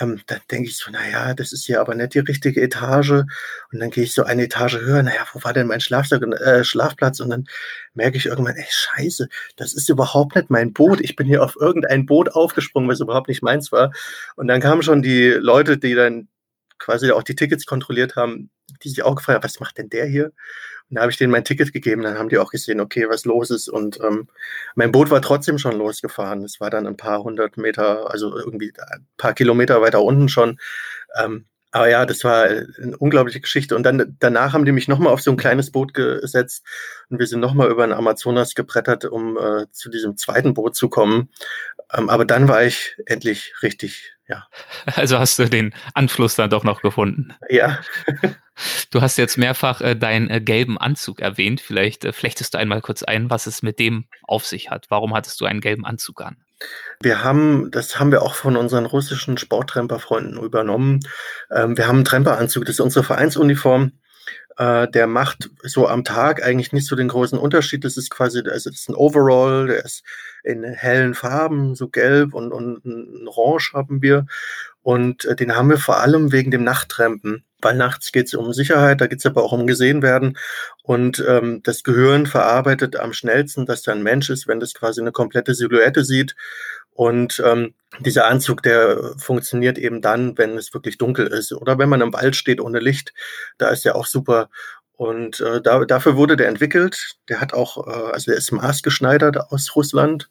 ähm, dann denke ich so, naja, das ist hier aber nicht die richtige Etage. Und dann gehe ich so eine Etage höher, naja, wo war denn mein Schlafsack, äh, Schlafplatz? Und dann merke ich irgendwann, ey, scheiße, das ist überhaupt nicht mein Boot. Ich bin hier auf irgendein Boot aufgesprungen, was überhaupt nicht meins war. Und dann kamen schon die Leute, die dann quasi auch die Tickets kontrolliert haben, die sich auch gefragt haben, was macht denn der hier? Und da habe ich denen mein Ticket gegeben, dann haben die auch gesehen, okay, was los ist. Und ähm, mein Boot war trotzdem schon losgefahren. Es war dann ein paar hundert Meter, also irgendwie ein paar Kilometer weiter unten schon. Ähm, aber ja, das war eine unglaubliche Geschichte. Und dann danach haben die mich nochmal auf so ein kleines Boot gesetzt und wir sind nochmal über den Amazonas gebrettert, um äh, zu diesem zweiten Boot zu kommen. Ähm, aber dann war ich endlich richtig, ja. Also hast du den Anschluss dann doch noch gefunden. Ja. Du hast jetzt mehrfach äh, deinen äh, gelben Anzug erwähnt. Vielleicht äh, flechtest du einmal kurz ein, was es mit dem auf sich hat. Warum hattest du einen gelben Anzug an? Wir haben, das haben wir auch von unseren russischen Sporttremperfreunden übernommen. Ähm, wir haben einen Tremperanzug, das ist unsere Vereinsuniform. Äh, der macht so am Tag eigentlich nicht so den großen Unterschied. Das ist quasi, also das ist ein Overall, der ist in hellen Farben, so gelb und, und ein Orange haben wir. Und äh, den haben wir vor allem wegen dem Nachttrampen weil nachts geht es um Sicherheit, da geht es aber auch um gesehen werden. Und ähm, das Gehirn verarbeitet am schnellsten, dass da ein Mensch ist, wenn das quasi eine komplette Silhouette sieht. Und ähm, dieser Anzug, der funktioniert eben dann, wenn es wirklich dunkel ist. Oder wenn man im Wald steht ohne Licht, da ist er auch super. Und äh, da, dafür wurde der entwickelt. Der hat auch, äh, also der ist maßgeschneidert aus Russland.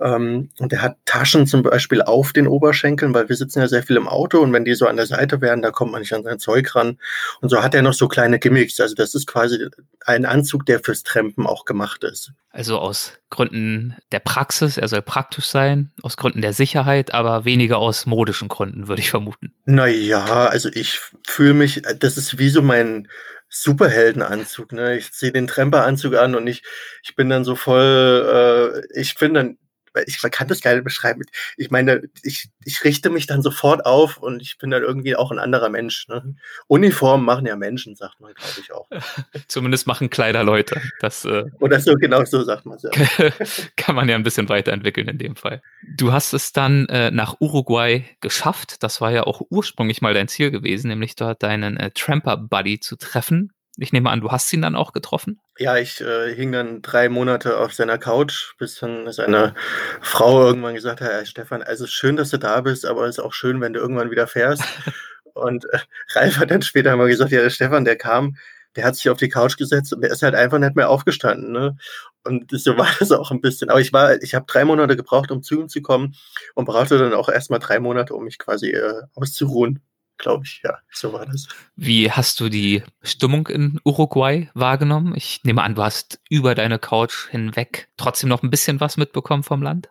Ähm, und der hat Taschen zum Beispiel auf den Oberschenkeln, weil wir sitzen ja sehr viel im Auto und wenn die so an der Seite wären, da kommt man nicht an sein Zeug ran. Und so hat er noch so kleine Gimmicks. Also das ist quasi ein Anzug, der fürs Trampen auch gemacht ist. Also aus Gründen der Praxis, er soll praktisch sein, aus Gründen der Sicherheit, aber weniger aus modischen Gründen, würde ich vermuten. Naja, also ich fühle mich, das ist wie so mein Superheldenanzug, ne? Ich ziehe den Tremperanzug an und ich, ich bin dann so voll, äh, ich bin dann ich kann das geil beschreiben. Ich meine, ich, ich richte mich dann sofort auf und ich bin dann irgendwie auch ein anderer Mensch. Ne? Uniformen machen ja Menschen, sagt man, glaube ich auch. Zumindest machen Kleider Leute. Das, äh, Oder so, genau so sagt man es ja. kann man ja ein bisschen weiterentwickeln in dem Fall. Du hast es dann äh, nach Uruguay geschafft. Das war ja auch ursprünglich mal dein Ziel gewesen, nämlich dort deinen äh, Tramper-Buddy zu treffen Ich nehme an, du hast ihn dann auch getroffen? Ja, ich äh, hing dann drei Monate auf seiner Couch, bis dann seine Frau irgendwann gesagt hat, hey, Stefan, also schön, dass du da bist, aber es ist auch schön, wenn du irgendwann wieder fährst. und äh, Ralf hat dann später mal gesagt, ja, der Stefan, der kam, der hat sich auf die Couch gesetzt und der ist halt einfach nicht mehr aufgestanden. Ne? Und so war das auch ein bisschen. Aber ich war, ich habe drei Monate gebraucht, um zu ihm zu kommen und brauchte dann auch erstmal drei Monate, um mich quasi äh, auszuruhen glaube ich. Ja, so war das. Wie hast du die Stimmung in Uruguay wahrgenommen? Ich nehme an, du hast über deine Couch hinweg trotzdem noch ein bisschen was mitbekommen vom Land.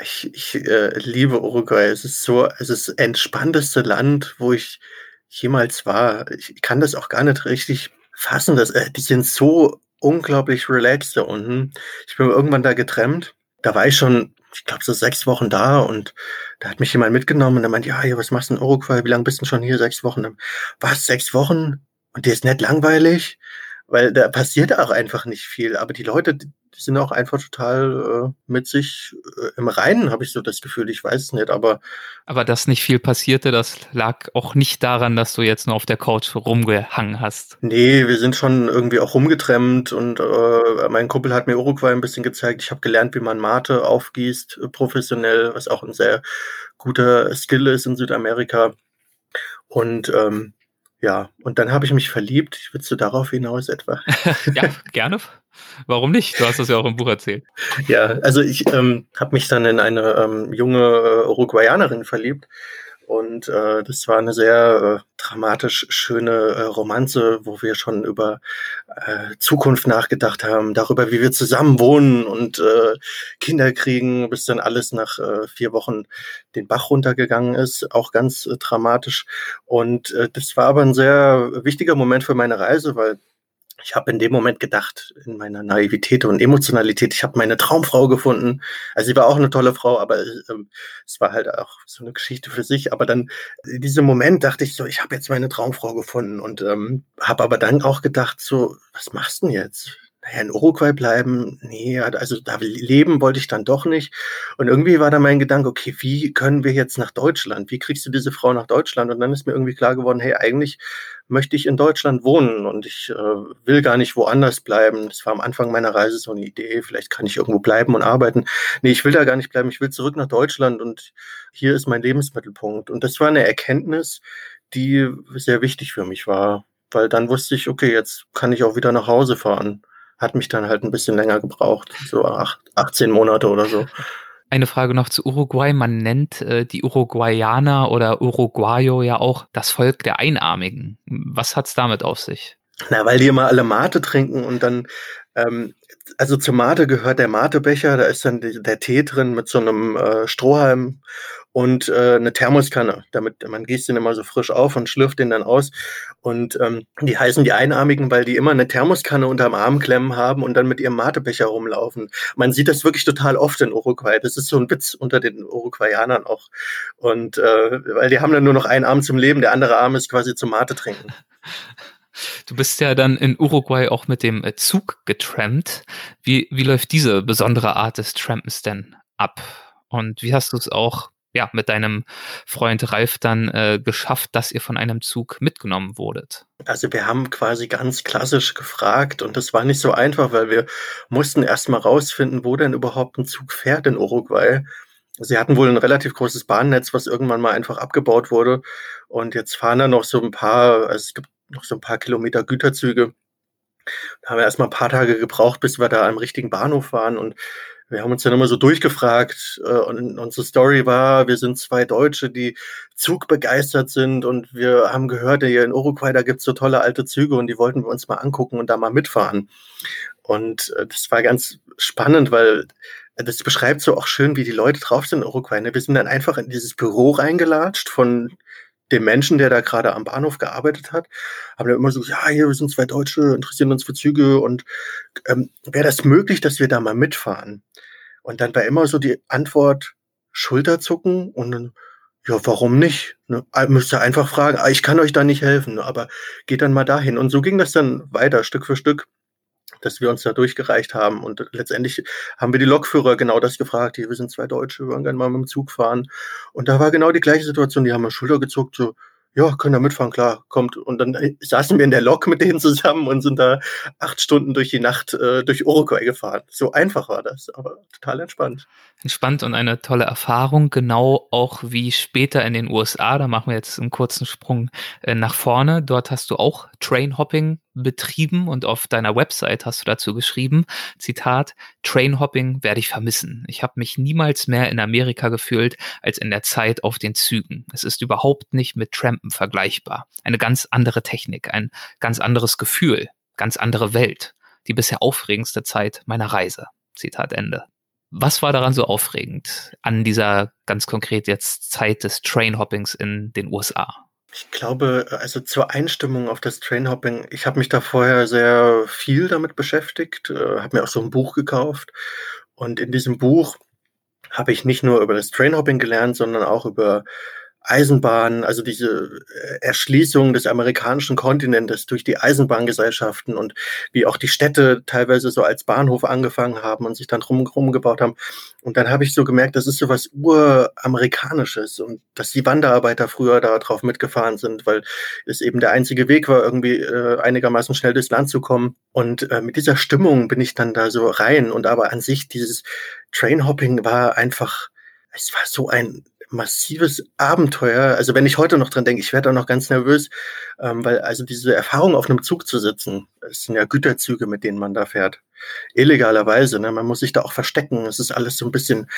Ich, ich äh, liebe Uruguay. Es ist so, es ist das entspannteste Land, wo ich jemals war. Ich kann das auch gar nicht richtig fassen. Dass, äh, die sind so unglaublich relaxed da unten. Ich bin irgendwann da getrennt. Da war ich schon ich glaube, so sechs Wochen da und da hat mich jemand mitgenommen und der meint, ja, hier, was machst du in Uruguay? Wie lange bist du schon hier? Sechs Wochen. Was, sechs Wochen? Und der ist nicht langweilig? Weil da passiert auch einfach nicht viel. Aber die Leute, die sind auch einfach total äh, mit sich äh, im Reinen, habe ich so das Gefühl. Ich weiß es nicht, aber. Aber dass nicht viel passierte, das lag auch nicht daran, dass du jetzt nur auf der Couch rumgehangen hast. Nee, wir sind schon irgendwie auch rumgetrennt und äh, mein Kumpel hat mir Uruguay ein bisschen gezeigt. Ich habe gelernt, wie man Mate aufgießt, äh, professionell, was auch ein sehr guter Skill ist in Südamerika. Und ähm, ja, und dann habe ich mich verliebt. Willst du darauf hinaus etwa? ja, gerne. Warum nicht? Du hast das ja auch im Buch erzählt. Ja, also ich ähm, habe mich dann in eine ähm, junge äh, Uruguayanerin verliebt und äh, das war eine sehr äh, dramatisch schöne äh, Romanze, wo wir schon über äh, Zukunft nachgedacht haben, darüber, wie wir zusammen wohnen und äh, Kinder kriegen, bis dann alles nach äh, vier Wochen den Bach runtergegangen ist, auch ganz äh, dramatisch. Und äh, das war aber ein sehr wichtiger Moment für meine Reise, weil ich habe in dem Moment gedacht, in meiner Naivität und Emotionalität, ich habe meine Traumfrau gefunden. Also sie war auch eine tolle Frau, aber ähm, es war halt auch so eine Geschichte für sich. Aber dann in diesem Moment dachte ich so, ich habe jetzt meine Traumfrau gefunden und ähm, habe aber dann auch gedacht, so, was machst du denn jetzt? Naja, in Uruguay bleiben, nee, also da leben wollte ich dann doch nicht. Und irgendwie war da mein Gedanke, okay, wie können wir jetzt nach Deutschland? Wie kriegst du diese Frau nach Deutschland? Und dann ist mir irgendwie klar geworden, hey, eigentlich möchte ich in Deutschland wohnen und ich äh, will gar nicht woanders bleiben. Das war am Anfang meiner Reise so eine Idee, vielleicht kann ich irgendwo bleiben und arbeiten. Nee, ich will da gar nicht bleiben, ich will zurück nach Deutschland und hier ist mein Lebensmittelpunkt. Und das war eine Erkenntnis, die sehr wichtig für mich war, weil dann wusste ich, okay, jetzt kann ich auch wieder nach Hause fahren hat mich dann halt ein bisschen länger gebraucht, so acht, 18 Monate oder so. Eine Frage noch zu Uruguay. Man nennt äh, die Uruguayaner oder Uruguayo ja auch das Volk der Einarmigen. Was hat's damit auf sich? Na, weil die immer alle Mate trinken und dann, ähm, also zur Mate gehört der Matebecher, da ist dann der Tee drin mit so einem äh, Strohhalm und äh, eine Thermoskanne. Damit man gießt den immer so frisch auf und schlürft den dann aus. Und ähm, die heißen die Einarmigen, weil die immer eine Thermoskanne unterm Arm klemmen haben und dann mit ihrem Matebecher rumlaufen. Man sieht das wirklich total oft in Uruguay. Das ist so ein Witz unter den Uruguayanern auch. Und äh, weil die haben dann nur noch einen Arm zum Leben, der andere Arm ist quasi zum Mate trinken. Du bist ja dann in Uruguay auch mit dem äh, Zug getrampt. Wie, wie läuft diese besondere Art des Trampens denn ab? Und wie hast du es auch ja, mit deinem Freund Ralf dann äh, geschafft, dass ihr von einem Zug mitgenommen wurdet? Also wir haben quasi ganz klassisch gefragt und das war nicht so einfach, weil wir mussten erst mal rausfinden, wo denn überhaupt ein Zug fährt in Uruguay. Sie hatten wohl ein relativ großes Bahnnetz, was irgendwann mal einfach abgebaut wurde. Und jetzt fahren da noch so ein paar, also es gibt noch so ein paar Kilometer Güterzüge. Da haben wir erstmal ein paar Tage gebraucht, bis wir da am richtigen Bahnhof waren. Und wir haben uns dann immer so durchgefragt äh, und unsere Story war, wir sind zwei Deutsche, die zugbegeistert sind und wir haben gehört, hier in Uruguay, da gibt's so tolle alte Züge und die wollten wir uns mal angucken und da mal mitfahren. Und äh, das war ganz spannend, weil das beschreibt so auch schön, wie die Leute drauf sind in Uruguay. Ne? Wir sind dann einfach in dieses Büro reingelatscht von dem Menschen, der da gerade am Bahnhof gearbeitet hat, haben dann immer so, ja, hier, wir sind zwei Deutsche, interessieren uns für Züge und ähm, wäre das möglich, dass wir da mal mitfahren? Und dann war immer so die Antwort, Schulterzucken und dann, ja, warum nicht? Ne? Ah, müsst ihr einfach fragen, ah, ich kann euch da nicht helfen, aber geht dann mal dahin. Und so ging das dann weiter, Stück für Stück dass wir uns da durchgereicht haben. Und letztendlich haben wir die Lokführer genau das gefragt. wir sind zwei Deutsche, wir wollen gerne mal mit dem Zug fahren. Und da war genau die gleiche Situation. Die haben eine Schulter gezuckt, so, ja, können da mitfahren, klar, kommt. Und dann äh, saßen wir in der Lok mit denen zusammen und sind da acht Stunden durch die Nacht äh, durch Uruguay gefahren. So einfach war das, aber total entspannt. Entspannt und eine tolle Erfahrung, genau auch wie später in den USA. Da machen wir jetzt einen kurzen Sprung äh, nach vorne. Dort hast du auch Trainhopping betrieben und auf deiner Website hast du dazu geschrieben, Zitat, Trainhopping werde ich vermissen. Ich habe mich niemals mehr in Amerika gefühlt als in der Zeit auf den Zügen. Es ist überhaupt nicht mit Trampen vergleichbar. Eine ganz andere Technik, ein ganz anderes Gefühl, ganz andere Welt. Die bisher aufregendste Zeit meiner Reise. Zitat Ende. Was war daran so aufregend an dieser ganz konkret jetzt Zeit des Trainhoppings in den USA? Ich glaube, also zur Einstimmung auf das Trainhopping, ich habe mich da vorher sehr viel damit beschäftigt, äh, habe mir auch so ein Buch gekauft. Und in diesem Buch habe ich nicht nur über das Trainhopping gelernt, sondern auch über Eisenbahn, also diese äh, Erschließung des amerikanischen Kontinentes durch die Eisenbahngesellschaften und wie auch die Städte teilweise so als Bahnhof angefangen haben und sich dann drum gebaut haben. Und dann habe ich so gemerkt, das ist so was uramerikanisches und dass die Wanderarbeiter früher da drauf mitgefahren sind, weil es eben der einzige Weg war, irgendwie äh, einigermaßen schnell durchs Land zu kommen. Und äh, mit dieser Stimmung bin ich dann da so rein. Und aber an sich dieses Trainhopping war einfach, es war so ein massives Abenteuer. Also wenn ich heute noch dran denke, ich werde auch noch ganz nervös, ähm, weil also diese Erfahrung auf einem Zug zu sitzen, es sind ja Güterzüge, mit denen man da fährt, illegalerweise. Ne? Man muss sich da auch verstecken. Es ist alles so ein bisschen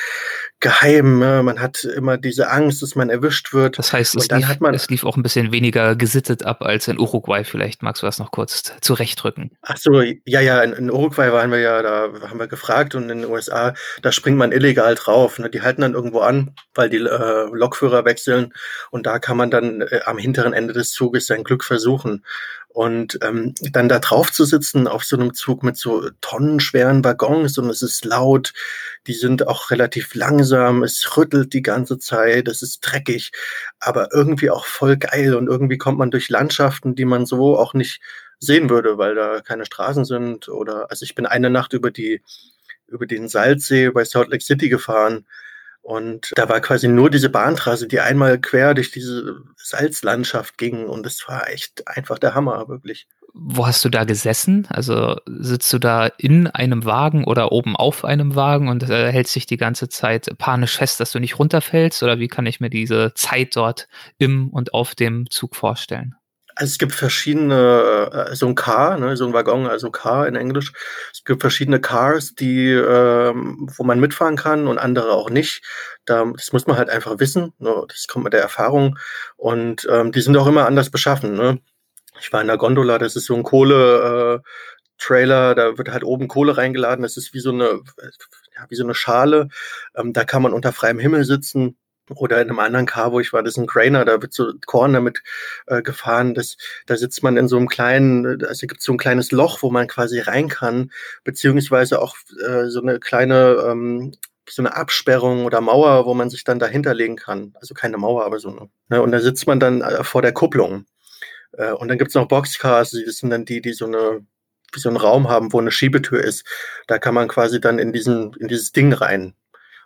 geheim. Ne? Man hat immer diese Angst, dass man erwischt wird. Das heißt, es, lief, es lief auch ein bisschen weniger gesittet ab als in Uruguay. Vielleicht magst du das noch kurz zurechtrücken. Ach so, ja, ja, in, in, Uruguay waren wir ja, da haben wir gefragt und in den USA, da springt man illegal drauf. Ne? Die halten dann irgendwo an, weil die äh, Lokführer wechseln und da kann man dann äh, am hinteren Ende des Zuges sein Glück versuchen. Und ähm, dann da drauf zu sitzen auf so einem Zug mit so tonnenschweren Waggons und es ist laut, die sind auch relativ langsam, es rüttelt die ganze Zeit, es ist dreckig, aber irgendwie auch voll geil und irgendwie kommt man durch Landschaften, die man so auch nicht sehen würde, weil da keine Straßen sind oder also ich bin eine Nacht über die über den Salzsee bei Salt Lake City gefahren und da war quasi nur diese Bahntrasse, die einmal quer durch diese Salzlandschaft ging. Und es war echt einfach der Hammer, wirklich. Wo hast du da gesessen? Also sitzt du da in einem Wagen oder oben auf einem Wagen und äh, hältst dich die ganze Zeit panisch fest, dass du nicht runterfällst? Oder wie kann ich mir diese Zeit dort im und auf dem Zug vorstellen? Also es gibt verschiedene, äh, so ein Car, ne, so ein Waggon, also Car in Englisch. Es gibt verschiedene Cars, die, ähm, wo man mitfahren kann und andere auch nicht. Da, das muss man halt einfach wissen. Ne, das kommt mit der Erfahrung. Und ähm, die sind auch immer anders beschaffen. Ne? Ich war in der Gondola, das ist so ein Kohle. Äh, Trailer, da wird halt oben Kohle reingeladen, das ist wie so eine, ja, wie so eine Schale. Ähm, da kann man unter freiem Himmel sitzen oder in einem anderen Car, wo ich war, das ist ein Craner, da wird so Korn damit äh, gefahren. Das, da sitzt man in so einem kleinen, also gibt so ein kleines Loch, wo man quasi rein kann, beziehungsweise auch äh, so eine kleine, ähm, so eine Absperrung oder Mauer, wo man sich dann dahinter legen kann. Also keine Mauer, aber so eine. Ne? Und da sitzt man dann äh, vor der Kupplung. Äh, und dann gibt's noch Boxcars, das sind dann die, die so eine wie so einen Raum haben, wo eine Schiebetür ist. Da kann man quasi dann in diesen, in dieses Ding rein.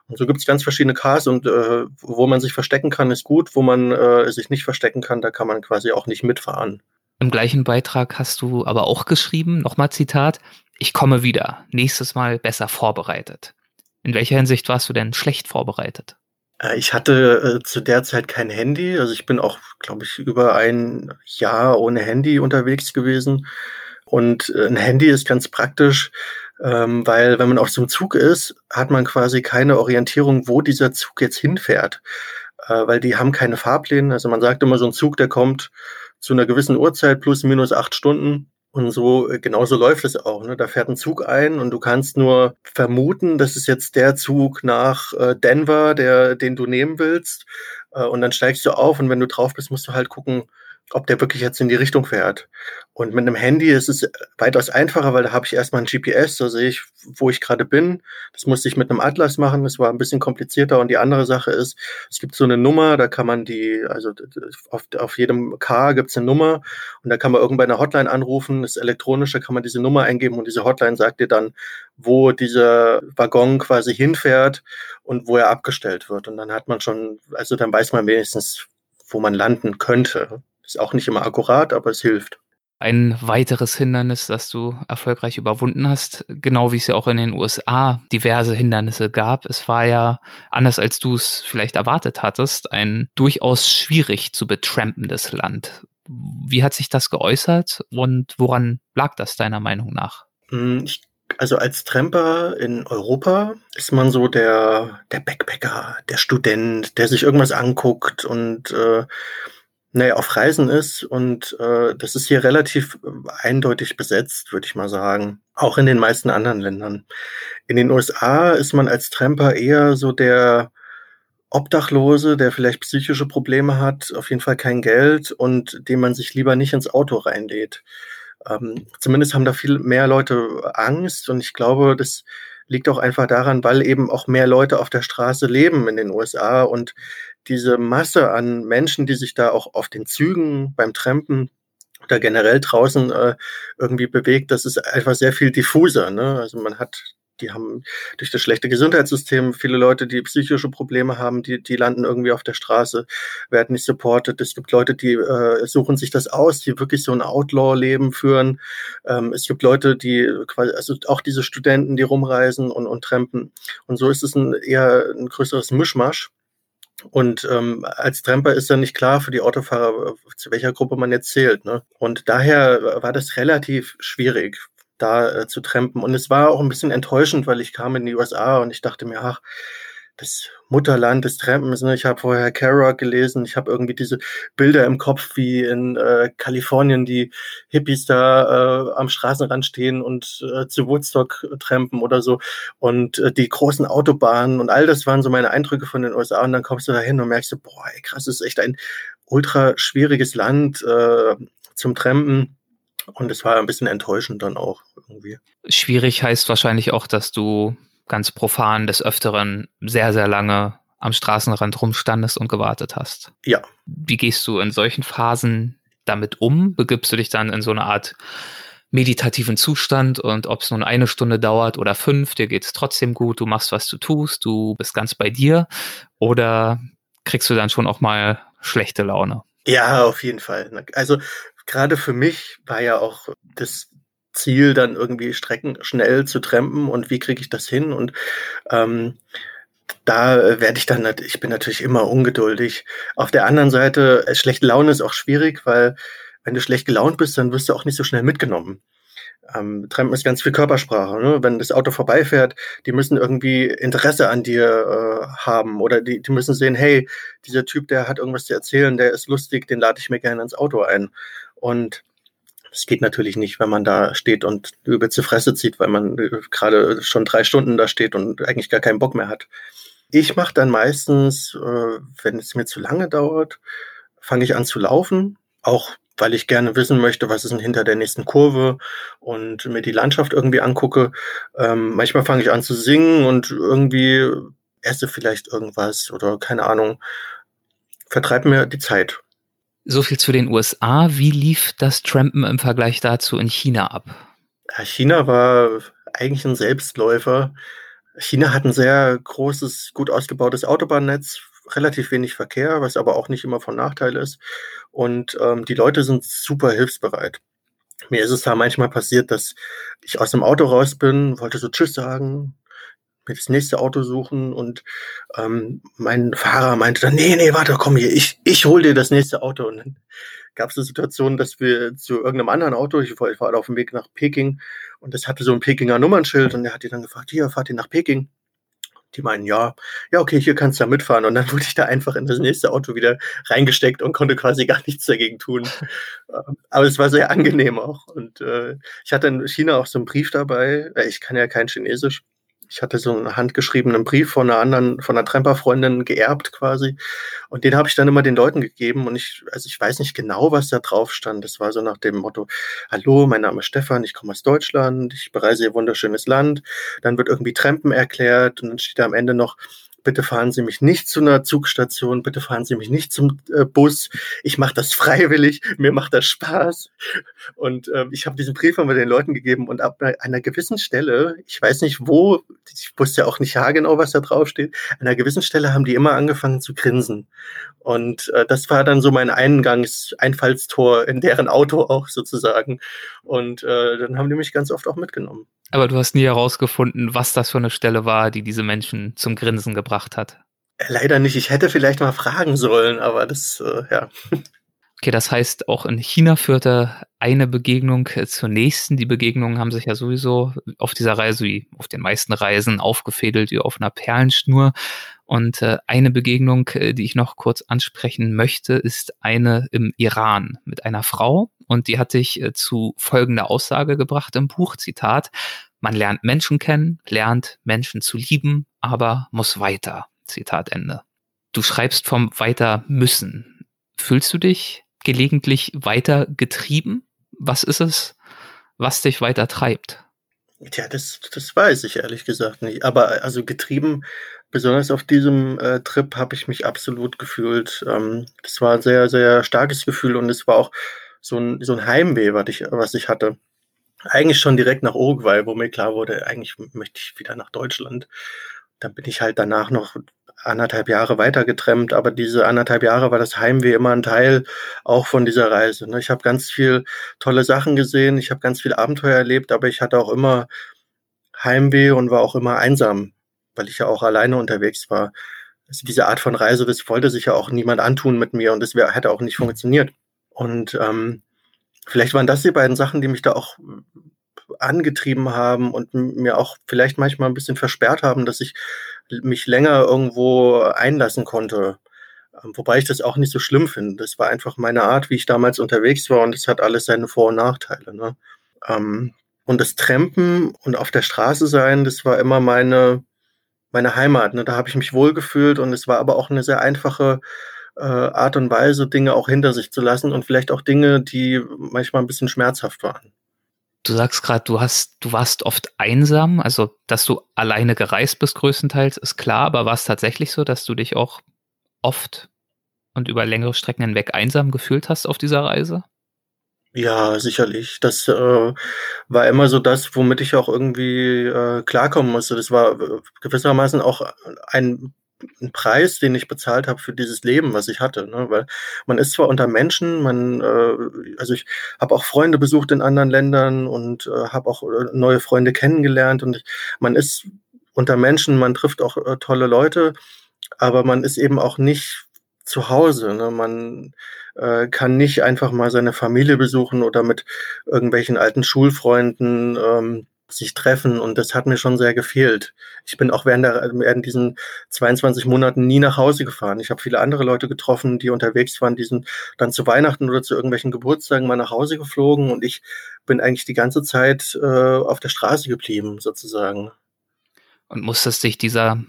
Und so gibt es ganz verschiedene Cars und äh, wo man sich verstecken kann, ist gut. Wo man äh, sich nicht verstecken kann, da kann man quasi auch nicht mitfahren. Im gleichen Beitrag hast du aber auch geschrieben, nochmal Zitat, ich komme wieder, nächstes Mal besser vorbereitet. In welcher Hinsicht warst du denn schlecht vorbereitet? Äh, ich hatte äh, zu der Zeit kein Handy, also ich bin auch, glaube ich, über ein Jahr ohne Handy unterwegs gewesen. Und äh, ein Handy ist ganz praktisch, ähm, weil wenn man auf so einem Zug ist, hat man quasi keine Orientierung, wo dieser Zug jetzt hinfährt, äh, weil die haben keine Fahrpläne. Also man sagt immer, so ein Zug, der kommt zu einer gewissen Uhrzeit plus minus acht Stunden. Und so, äh, genauso läuft es auch. Ne? Da fährt ein Zug ein und du kannst nur vermuten, das ist jetzt der Zug nach äh, Denver, der, den du nehmen willst. Äh, und dann steigst du auf und wenn du drauf bist, musst du halt gucken, ob der wirklich jetzt in die Richtung fährt. Und mit einem Handy ist es weitaus einfacher, weil da habe ich erstmal ein GPS, da sehe ich, wo ich gerade bin. Das musste ich mit einem Atlas machen, das war ein bisschen komplizierter. Und die andere Sache ist, es gibt so eine Nummer, da kann man die, also auf, auf jedem Car gibt es eine Nummer und da kann man irgendwann eine Hotline anrufen, das elektronische, kann man diese Nummer eingeben und diese Hotline sagt dir dann, wo dieser Waggon quasi hinfährt und wo er abgestellt wird. Und dann hat man schon, also dann weiß man wenigstens, wo man landen könnte. Ist auch nicht immer akkurat, aber es hilft. Ein weiteres Hindernis, das du erfolgreich überwunden hast, genau wie es ja auch in den USA diverse Hindernisse gab. Es war ja, anders als du es vielleicht erwartet hattest, ein durchaus schwierig zu betrampendes Land. Wie hat sich das geäußert und woran lag das deiner Meinung nach? Hm, ich also als Tramper in Europa ist man so der, der Backpacker, der Student, der sich irgendwas anguckt und äh, naja, auf Reisen ist. Und äh, das ist hier relativ äh, eindeutig besetzt, würde ich mal sagen. Auch in den meisten anderen Ländern. In den USA ist man als Tramper eher so der Obdachlose, der vielleicht psychische Probleme hat, auf jeden Fall kein Geld und dem man sich lieber nicht ins Auto reinlädt. Ähm, zumindest haben da viel mehr Leute Angst und ich glaube, das liegt auch einfach daran, weil eben auch mehr Leute auf der Straße leben in den USA und diese Masse an Menschen, die sich da auch auf den Zügen beim Trampen oder generell draußen äh, irgendwie bewegt, das ist einfach sehr viel diffuser. Ne? Also man hat die haben durch das schlechte Gesundheitssystem viele Leute, die psychische Probleme haben, die, die landen irgendwie auf der Straße, werden nicht supported. Es gibt Leute, die äh, suchen sich das aus, die wirklich so ein Outlaw-Leben führen. Ähm, es gibt Leute, die quasi, also auch diese Studenten, die rumreisen und, und trampen. Und so ist es ein eher ein größeres Mischmasch. Und ähm, als Tramper ist dann nicht klar für die Autofahrer, zu welcher Gruppe man jetzt zählt. Ne? Und daher war das relativ schwierig da äh, zu trampen. Und es war auch ein bisschen enttäuschend, weil ich kam in die USA und ich dachte mir, ach, das Mutterland des Trampens. Ne? Ich habe vorher Kerouac gelesen. Ich habe irgendwie diese Bilder im Kopf, wie in äh, Kalifornien die Hippies da äh, am Straßenrand stehen und äh, zu Woodstock trampen oder so. Und äh, die großen Autobahnen und all das waren so meine Eindrücke von den USA. Und dann kommst du da hin und merkst so, boah, ey, krass, das ist echt ein ultra schwieriges Land äh, zum Trampen. Und es war ein bisschen enttäuschend dann auch irgendwie. Schwierig heißt wahrscheinlich auch, dass du ganz profan des Öfteren sehr, sehr lange am Straßenrand rumstandest und gewartet hast. Ja. Wie gehst du in solchen Phasen damit um? Begibst du dich dann in so eine Art meditativen Zustand und ob es nun eine Stunde dauert oder fünf, dir geht es trotzdem gut, du machst, was du tust, du bist ganz bei dir oder kriegst du dann schon auch mal schlechte Laune? Ja, auf jeden Fall. Also gerade für mich war ja auch das Ziel, dann irgendwie Strecken schnell zu trampen und wie kriege ich das hin? Und ähm, da werde ich dann, ich bin natürlich immer ungeduldig. Auf der anderen Seite, äh, schlechte Laune ist auch schwierig, weil wenn du schlecht gelaunt bist, dann wirst du auch nicht so schnell mitgenommen. Ähm, Trampen ist ganz viel Körpersprache. Ne? Wenn das Auto vorbeifährt, die müssen irgendwie Interesse an dir äh, haben oder die, die müssen sehen, hey, dieser Typ, der hat irgendwas zu erzählen, der ist lustig, den lade ich mir gerne ins Auto ein. Und das geht natürlich nicht, wenn man da steht und über zur Fresse zieht, weil man äh, gerade schon drei Stunden da steht und eigentlich gar keinen Bock mehr hat. Ich mache dann meistens, äh, wenn es mir zu lange dauert, fange ich an zu laufen, auch weil ich gerne wissen möchte, was ist denn hinter der nächsten Kurve und mir die Landschaft irgendwie angucke. Ähm, manchmal fange ich an zu singen und irgendwie esse vielleicht irgendwas oder keine Ahnung, vertreibe mir die Zeit. So viel zu den USA. Wie lief das Trampen im Vergleich dazu in China ab? China war eigentlich ein Selbstläufer. China hat ein sehr großes, gut ausgebautes Autobahnnetz, relativ wenig Verkehr, was aber auch nicht immer von Nachteil ist. Und ähm, die Leute sind super hilfsbereit. Mir ist es da manchmal passiert, dass ich aus dem Auto raus bin, wollte so Tschüss sagen, mir das nächste Auto suchen und ähm, mein Fahrer meinte dann, nee, nee, warte, komm hier, ich, ich hol dir das nächste Auto. Und dann gab es eine Situation, dass wir zu irgendeinem anderen Auto, ich war, ich war auf dem Weg nach Peking und das hatte so ein Pekinger Nummernschild und der hat die dann gefragt, hier, fahrt ihr nach Peking? Die meinen, ja, ja, okay, hier kannst du da mitfahren. Und dann wurde ich da einfach in das nächste Auto wieder reingesteckt und konnte quasi gar nichts dagegen tun. Ähm, aber es war sehr angenehm auch. Und äh, ich hatte in China auch so einen Brief dabei. Ich kann ja kein Chinesisch. Ich hatte so einen handgeschriebenen Brief von einer anderen, von einer Tremperfreundin geerbt quasi. Und den habe ich dann immer den Leuten gegeben. Und ich, also ich weiß nicht genau, was da drauf stand. Das war so nach dem Motto, hallo, mein Name ist Stefan, ich komme aus Deutschland, ich bereise ihr wunderschönes Land. Dann wird irgendwie Trempen erklärt und dann steht da am Ende noch, bitte fahren Sie mich nicht zu einer Zugstation, bitte fahren Sie mich nicht zum äh, Bus. Ich mache das freiwillig, mir macht das Spaß. Und äh, ich habe diesen Brief einmal den Leuten gegeben und ab einer gewissen Stelle, ich weiß nicht wo, ich wusste ja auch nicht genau, was da drauf steht, an einer gewissen Stelle haben die immer angefangen zu grinsen. Und äh, das war dann so mein Eingangs Einfallstor in deren Auto auch sozusagen. Und äh, dann haben die mich ganz oft auch mitgenommen. Aber du hast nie herausgefunden, was das für eine Stelle war, die diese Menschen zum Grinsen gebracht hat. Leider nicht. Ich hätte vielleicht mal fragen sollen, aber das, äh, ja. Okay, das heißt, auch in China führte eine Begegnung äh, zur nächsten. Die Begegnungen haben sich ja sowieso auf dieser Reise, wie auf den meisten Reisen, aufgefädelt wie auf einer Perlenschnur. Und äh, eine Begegnung, äh, die ich noch kurz ansprechen möchte, ist eine im Iran mit einer Frau. Und die hatte ich äh, zu folgender Aussage gebracht im Buch, Zitat, man lernt Menschen kennen, lernt Menschen zu lieben, aber muss weiter. Zitat Ende. Du schreibst vom weiter müssen. Fühlst du dich gelegentlich weiter getrieben? Was ist es, was dich weiter treibt? Tja, das, das weiß ich ehrlich gesagt nicht. Aber also getrieben, besonders auf diesem äh, Trip, habe ich mich absolut gefühlt. Ähm, das war ein sehr, sehr starkes Gefühl und es war auch so ein, so ein Heimweh, was ich, was ich hatte. Eigentlich schon direkt nach Uruguay, wo mir klar wurde, eigentlich möchte ich wieder nach Deutschland. Dann bin ich halt danach noch anderthalb Jahre weiter getrennt, aber diese anderthalb Jahre war das Heimweh immer ein Teil auch von dieser Reise. Ne? Ich habe ganz viel tolle Sachen gesehen, ich habe ganz viel Abenteuer erlebt, aber ich hatte auch immer Heimweh und war auch immer einsam, weil ich ja auch alleine unterwegs war. Also diese Art von Reise, das wollte sich ja auch niemand antun mit mir und das wär, hätte auch nicht funktioniert. Und ähm, vielleicht waren das die beiden Sachen, die mich da auch angetrieben haben und mir auch vielleicht manchmal ein bisschen versperrt haben, dass ich mich länger irgendwo einlassen konnte. Ähm, wobei ich das auch nicht so schlimm finde. Das war einfach meine Art, wie ich damals unterwegs war und es hat alles seine Vor- und Nachteile. Ne? Ähm, und das Trampen und auf der Straße sein, das war immer meine, meine Heimat. Ne? Da habe ich mich wohlgefühlt und es war aber auch eine sehr einfache äh, Art und Weise, Dinge auch hinter sich zu lassen und vielleicht auch Dinge, die manchmal ein bisschen schmerzhaft waren. Du sagst gerade, du hast, du warst oft einsam, also dass du alleine gereist bist größtenteils, ist klar, aber war es tatsächlich so, dass du dich auch oft und über längere Strecken hinweg einsam gefühlt hast auf dieser Reise? Ja, sicherlich. Das äh, war immer so das, womit ich auch irgendwie äh, klarkommen musste. Das war äh, gewissermaßen auch ein ein Preis, den ich bezahlt habe für dieses Leben, was ich hatte. Ne? Weil man ist zwar unter Menschen, man, äh, also ich habe auch Freunde besucht in anderen Ländern und äh, habe auch äh, neue Freunde kennengelernt und ich, man ist unter Menschen, man trifft auch äh, tolle Leute, aber man ist eben auch nicht zu Hause. Ne? Man äh, kann nicht einfach mal seine Familie besuchen oder mit irgendwelchen alten Schulfreunden ähm, sich treffen und das hat mir schon sehr gefehlt. Ich bin auch während, der, während diesen 22 Monaten nie nach Hause gefahren. Ich habe viele andere Leute getroffen, die unterwegs waren, die sind dann zu Weihnachten oder zu irgendwelchen Geburtstagen mal nach Hause geflogen und ich bin eigentlich die ganze Zeit äh, auf der Straße geblieben, sozusagen. Und musstest dich dieser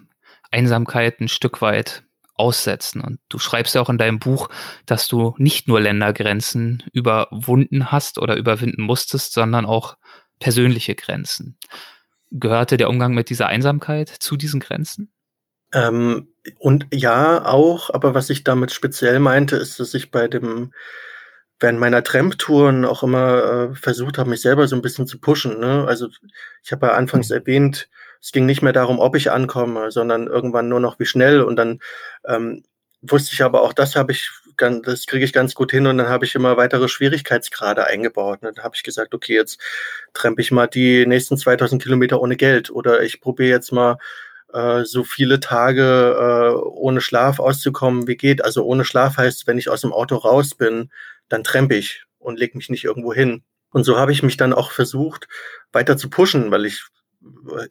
Einsamkeit ein Stück weit aussetzen. Und du schreibst ja auch in deinem Buch, dass du nicht nur Ländergrenzen überwunden hast oder überwinden musstest, sondern auch persönliche Grenzen. Gehörte der Umgang mit dieser Einsamkeit zu diesen Grenzen? Ähm, und ja, auch, aber was ich damit speziell meinte, ist, dass ich bei dem, während meiner Tramp-Touren auch immer äh, versucht habe, mich selber so ein bisschen zu pushen. Ne? Also ich habe ja anfangs mhm. erwähnt, es ging nicht mehr darum, ob ich ankomme, sondern irgendwann nur noch wie schnell. Und dann ähm, wusste ich aber auch, das habe ich, das kriege ich ganz gut hin und dann habe ich immer weitere Schwierigkeitsgrade eingebaut. Und dann habe ich gesagt, okay, jetzt trempe ich mal die nächsten 2000 Kilometer ohne Geld oder ich probiere jetzt mal äh, so viele Tage äh, ohne Schlaf auszukommen, wie geht. Also ohne Schlaf heißt, wenn ich aus dem Auto raus bin, dann trempe ich und lege mich nicht irgendwo hin. Und so habe ich mich dann auch versucht, weiter zu pushen, weil ich,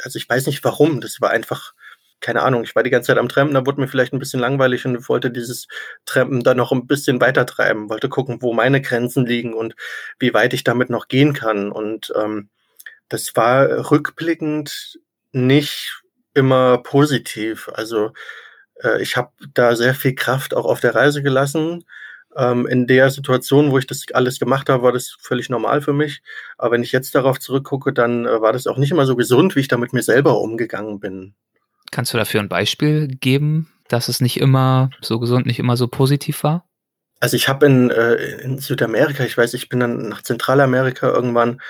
also ich weiß nicht warum, das war einfach, keine Ahnung, ich war die ganze Zeit am Trampen, da wurde mir vielleicht ein bisschen langweilig und wollte dieses Trampen dann noch ein bisschen weiter treiben, wollte gucken, wo meine Grenzen liegen und wie weit ich damit noch gehen kann. Und ähm, das war rückblickend nicht immer positiv. Also äh, ich habe da sehr viel Kraft auch auf der Reise gelassen. Ähm, in der Situation, wo ich das alles gemacht habe, war das völlig normal für mich. Aber wenn ich jetzt darauf zurückgucke, dann äh, war das auch nicht immer so gesund, wie ich da mit mir selber umgegangen bin. Kannst du dafür ein Beispiel geben, dass es nicht immer so gesund, nicht immer so positiv war? Also ich habe in, äh, in Südamerika, ich weiß, ich bin dann nach Zentralamerika irgendwann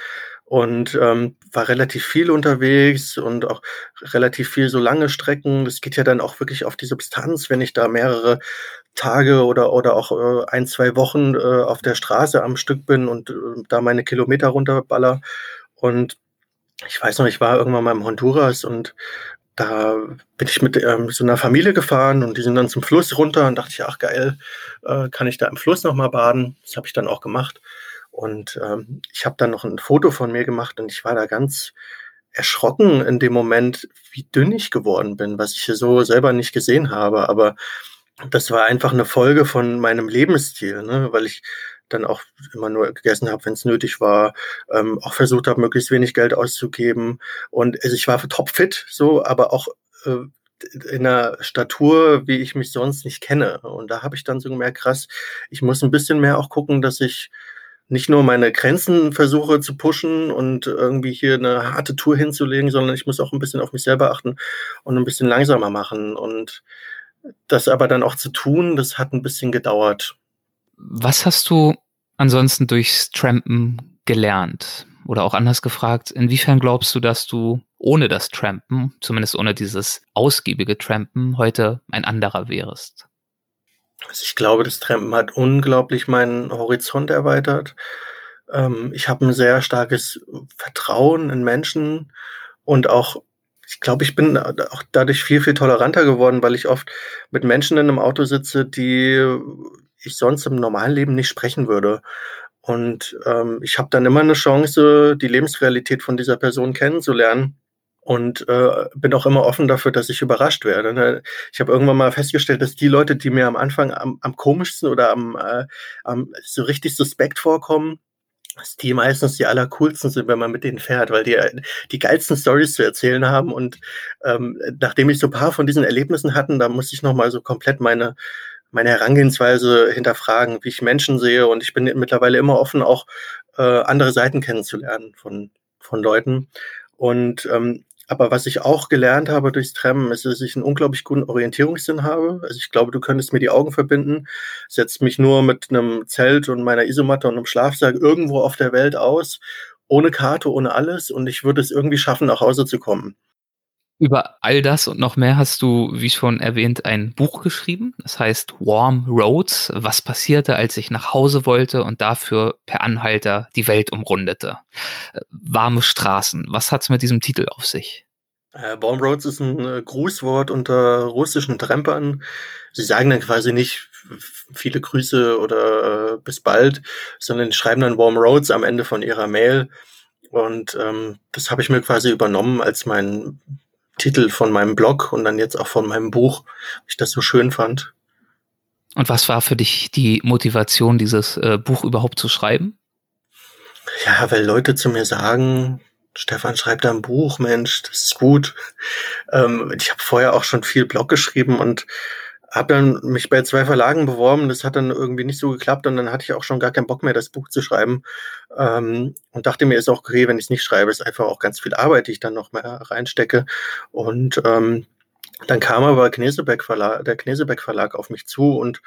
und ähm, war relativ viel unterwegs und auch relativ viel so lange Strecken. Das geht ja dann auch wirklich auf die Substanz, wenn ich da mehrere Tage oder, oder auch äh, ein, zwei Wochen äh, auf der Straße am Stück bin und äh, da meine Kilometer runterballer. Und ich weiß noch, ich war irgendwann mal im Honduras und da bin ich mit ähm, so einer Familie gefahren und die sind dann zum Fluss runter und dachte ich, ach geil, äh, kann ich da im Fluss nochmal baden? Das habe ich dann auch gemacht. Und ähm, ich habe dann noch ein Foto von mir gemacht und ich war da ganz erschrocken in dem Moment, wie dünn ich geworden bin, was ich so selber nicht gesehen habe. Aber das war einfach eine Folge von meinem Lebensstil, ne? weil ich dann auch immer nur gegessen habe, wenn es nötig war, ähm, auch versucht habe, möglichst wenig Geld auszugeben. Und also ich war topfit, so, aber auch äh, in einer Statur, wie ich mich sonst nicht kenne. Und da habe ich dann so gemerkt, krass, ich muss ein bisschen mehr auch gucken, dass ich nicht nur meine Grenzen versuche zu pushen und irgendwie hier eine harte Tour hinzulegen, sondern ich muss auch ein bisschen auf mich selber achten und ein bisschen langsamer machen. Und das aber dann auch zu tun, das hat ein bisschen gedauert. Was hast du ansonsten durchs Trampen gelernt? Oder auch anders gefragt, inwiefern glaubst du, dass du ohne das Trampen, zumindest ohne dieses ausgiebige Trampen, heute ein anderer wärst? Also ich glaube, das Trampen hat unglaublich meinen Horizont erweitert. Ähm, ich habe ein sehr starkes Vertrauen in Menschen und auch, ich glaube, ich bin auch dadurch viel, viel toleranter geworden, weil ich oft mit Menschen in einem Auto sitze, die ich sonst im normalen Leben nicht sprechen würde. Und ähm, ich habe dann immer eine Chance, die Lebensrealität von dieser Person kennenzulernen und äh, bin auch immer offen dafür, dass ich überrascht werde. Ne? Ich habe irgendwann mal festgestellt, dass die Leute, die mir am Anfang am, am komischsten oder am, äh, am so richtig suspekt vorkommen, dass die meistens die allercoolsten sind, wenn man mit denen fährt, weil die die geilsten Stories zu erzählen haben. Und ähm, nachdem ich so ein paar von diesen Erlebnissen hatten, da musste ich nochmal so komplett meine meine Herangehensweise hinterfragen, wie ich Menschen sehe. Und ich bin mittlerweile immer offen, auch äh, andere Seiten kennenzulernen von von Leuten. Und ähm, aber was ich auch gelernt habe durchs Trampen, ist, dass ich einen unglaublich guten Orientierungssinn habe. Also ich glaube, du könntest mir die Augen verbinden, setzt mich nur mit einem Zelt und meiner Isomatte und einem Schlafsack irgendwo auf der Welt aus, ohne Karte, ohne alles und ich würde es irgendwie schaffen, nach Hause zu kommen. Über all das und noch mehr hast du, wie schon erwähnt, ein Buch geschrieben. Das heißt Warm Roads. Was passierte, als ich nach Hause wollte und dafür per Anhalter die Welt umrundete? Äh, warme Straßen. Was hat's mit diesem Titel auf sich? Äh, Warm Roads ist ein äh, Grußwort unter russischen Trampern. Sie sagen dann quasi nicht viele Grüße oder bis bald, sondern schreiben dann Warm Roads am Ende von ihrer Mail. Und ähm, das habe ich mir quasi übernommen als mein Titel von meinem Blog und dann jetzt auch von meinem Buch, weil ich das so schön fand. Und was war für dich die Motivation, dieses äh, Buch überhaupt zu schreiben? Ja, weil Leute zu mir sagen, Stefan schreibt da ein Buch, Mensch, das ist gut. Ähm, ich habe vorher auch schon viel Blog geschrieben und habe dann mich bei zwei Verlagen beworben, das hat dann irgendwie nicht so geklappt und dann hatte ich auch schon gar keinen Bock mehr, das Buch zu schreiben. Ähm, und dachte mir, ist auch okay, wenn ich es nicht schreibe, ist einfach auch ganz viel Arbeit, die ich dann noch mehr reinstecke. Und ähm, dann kam aber Knesebeck Verlag, der Knesebeck Verlag auf mich zu und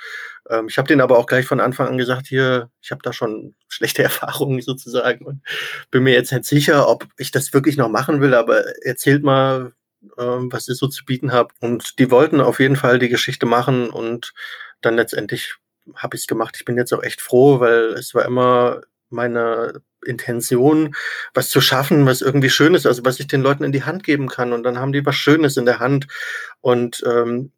ähm, ich habe den aber auch gleich von Anfang an gesagt, hier, ich habe da schon schlechte Erfahrungen sozusagen und bin mir jetzt nicht sicher, ob ich das wirklich noch machen will, aber erzählt mal, was ihr so zu bieten habt. Und die wollten auf jeden Fall die Geschichte machen und dann letztendlich habe ich es gemacht. Ich bin jetzt auch echt froh, weil es war immer meine Intention, was zu schaffen, was irgendwie schön ist, also was ich den Leuten in die Hand geben kann. Und dann haben die was Schönes in der Hand. Und ähm,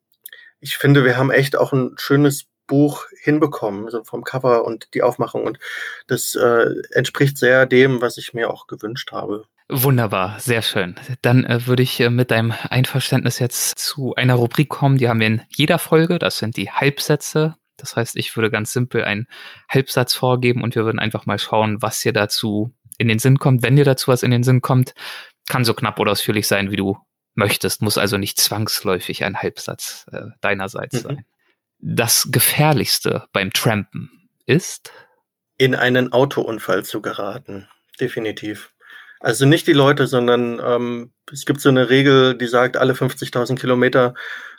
ich finde, wir haben echt auch ein schönes Buch hinbekommen, also vom Cover und die Aufmachung. Und das äh, entspricht sehr dem, was ich mir auch gewünscht habe. Wunderbar, sehr schön. Dann äh, würde ich äh, mit deinem Einverständnis jetzt zu einer Rubrik kommen, die haben wir in jeder Folge. Das sind die Halbsätze. Das heißt, ich würde ganz simpel einen Halbsatz vorgeben und wir würden einfach mal schauen, was dir dazu in den Sinn kommt. Wenn dir dazu was in den Sinn kommt, kann so knapp oder ausführlich sein, wie du möchtest. Muss also nicht zwangsläufig ein Halbsatz äh, deinerseits mhm. sein. Das Gefährlichste beim Trampen ist? In einen Autounfall zu geraten. Definitiv. Also nicht die Leute, sondern ähm, es gibt so eine Regel, die sagt, alle 50.000 Kilometer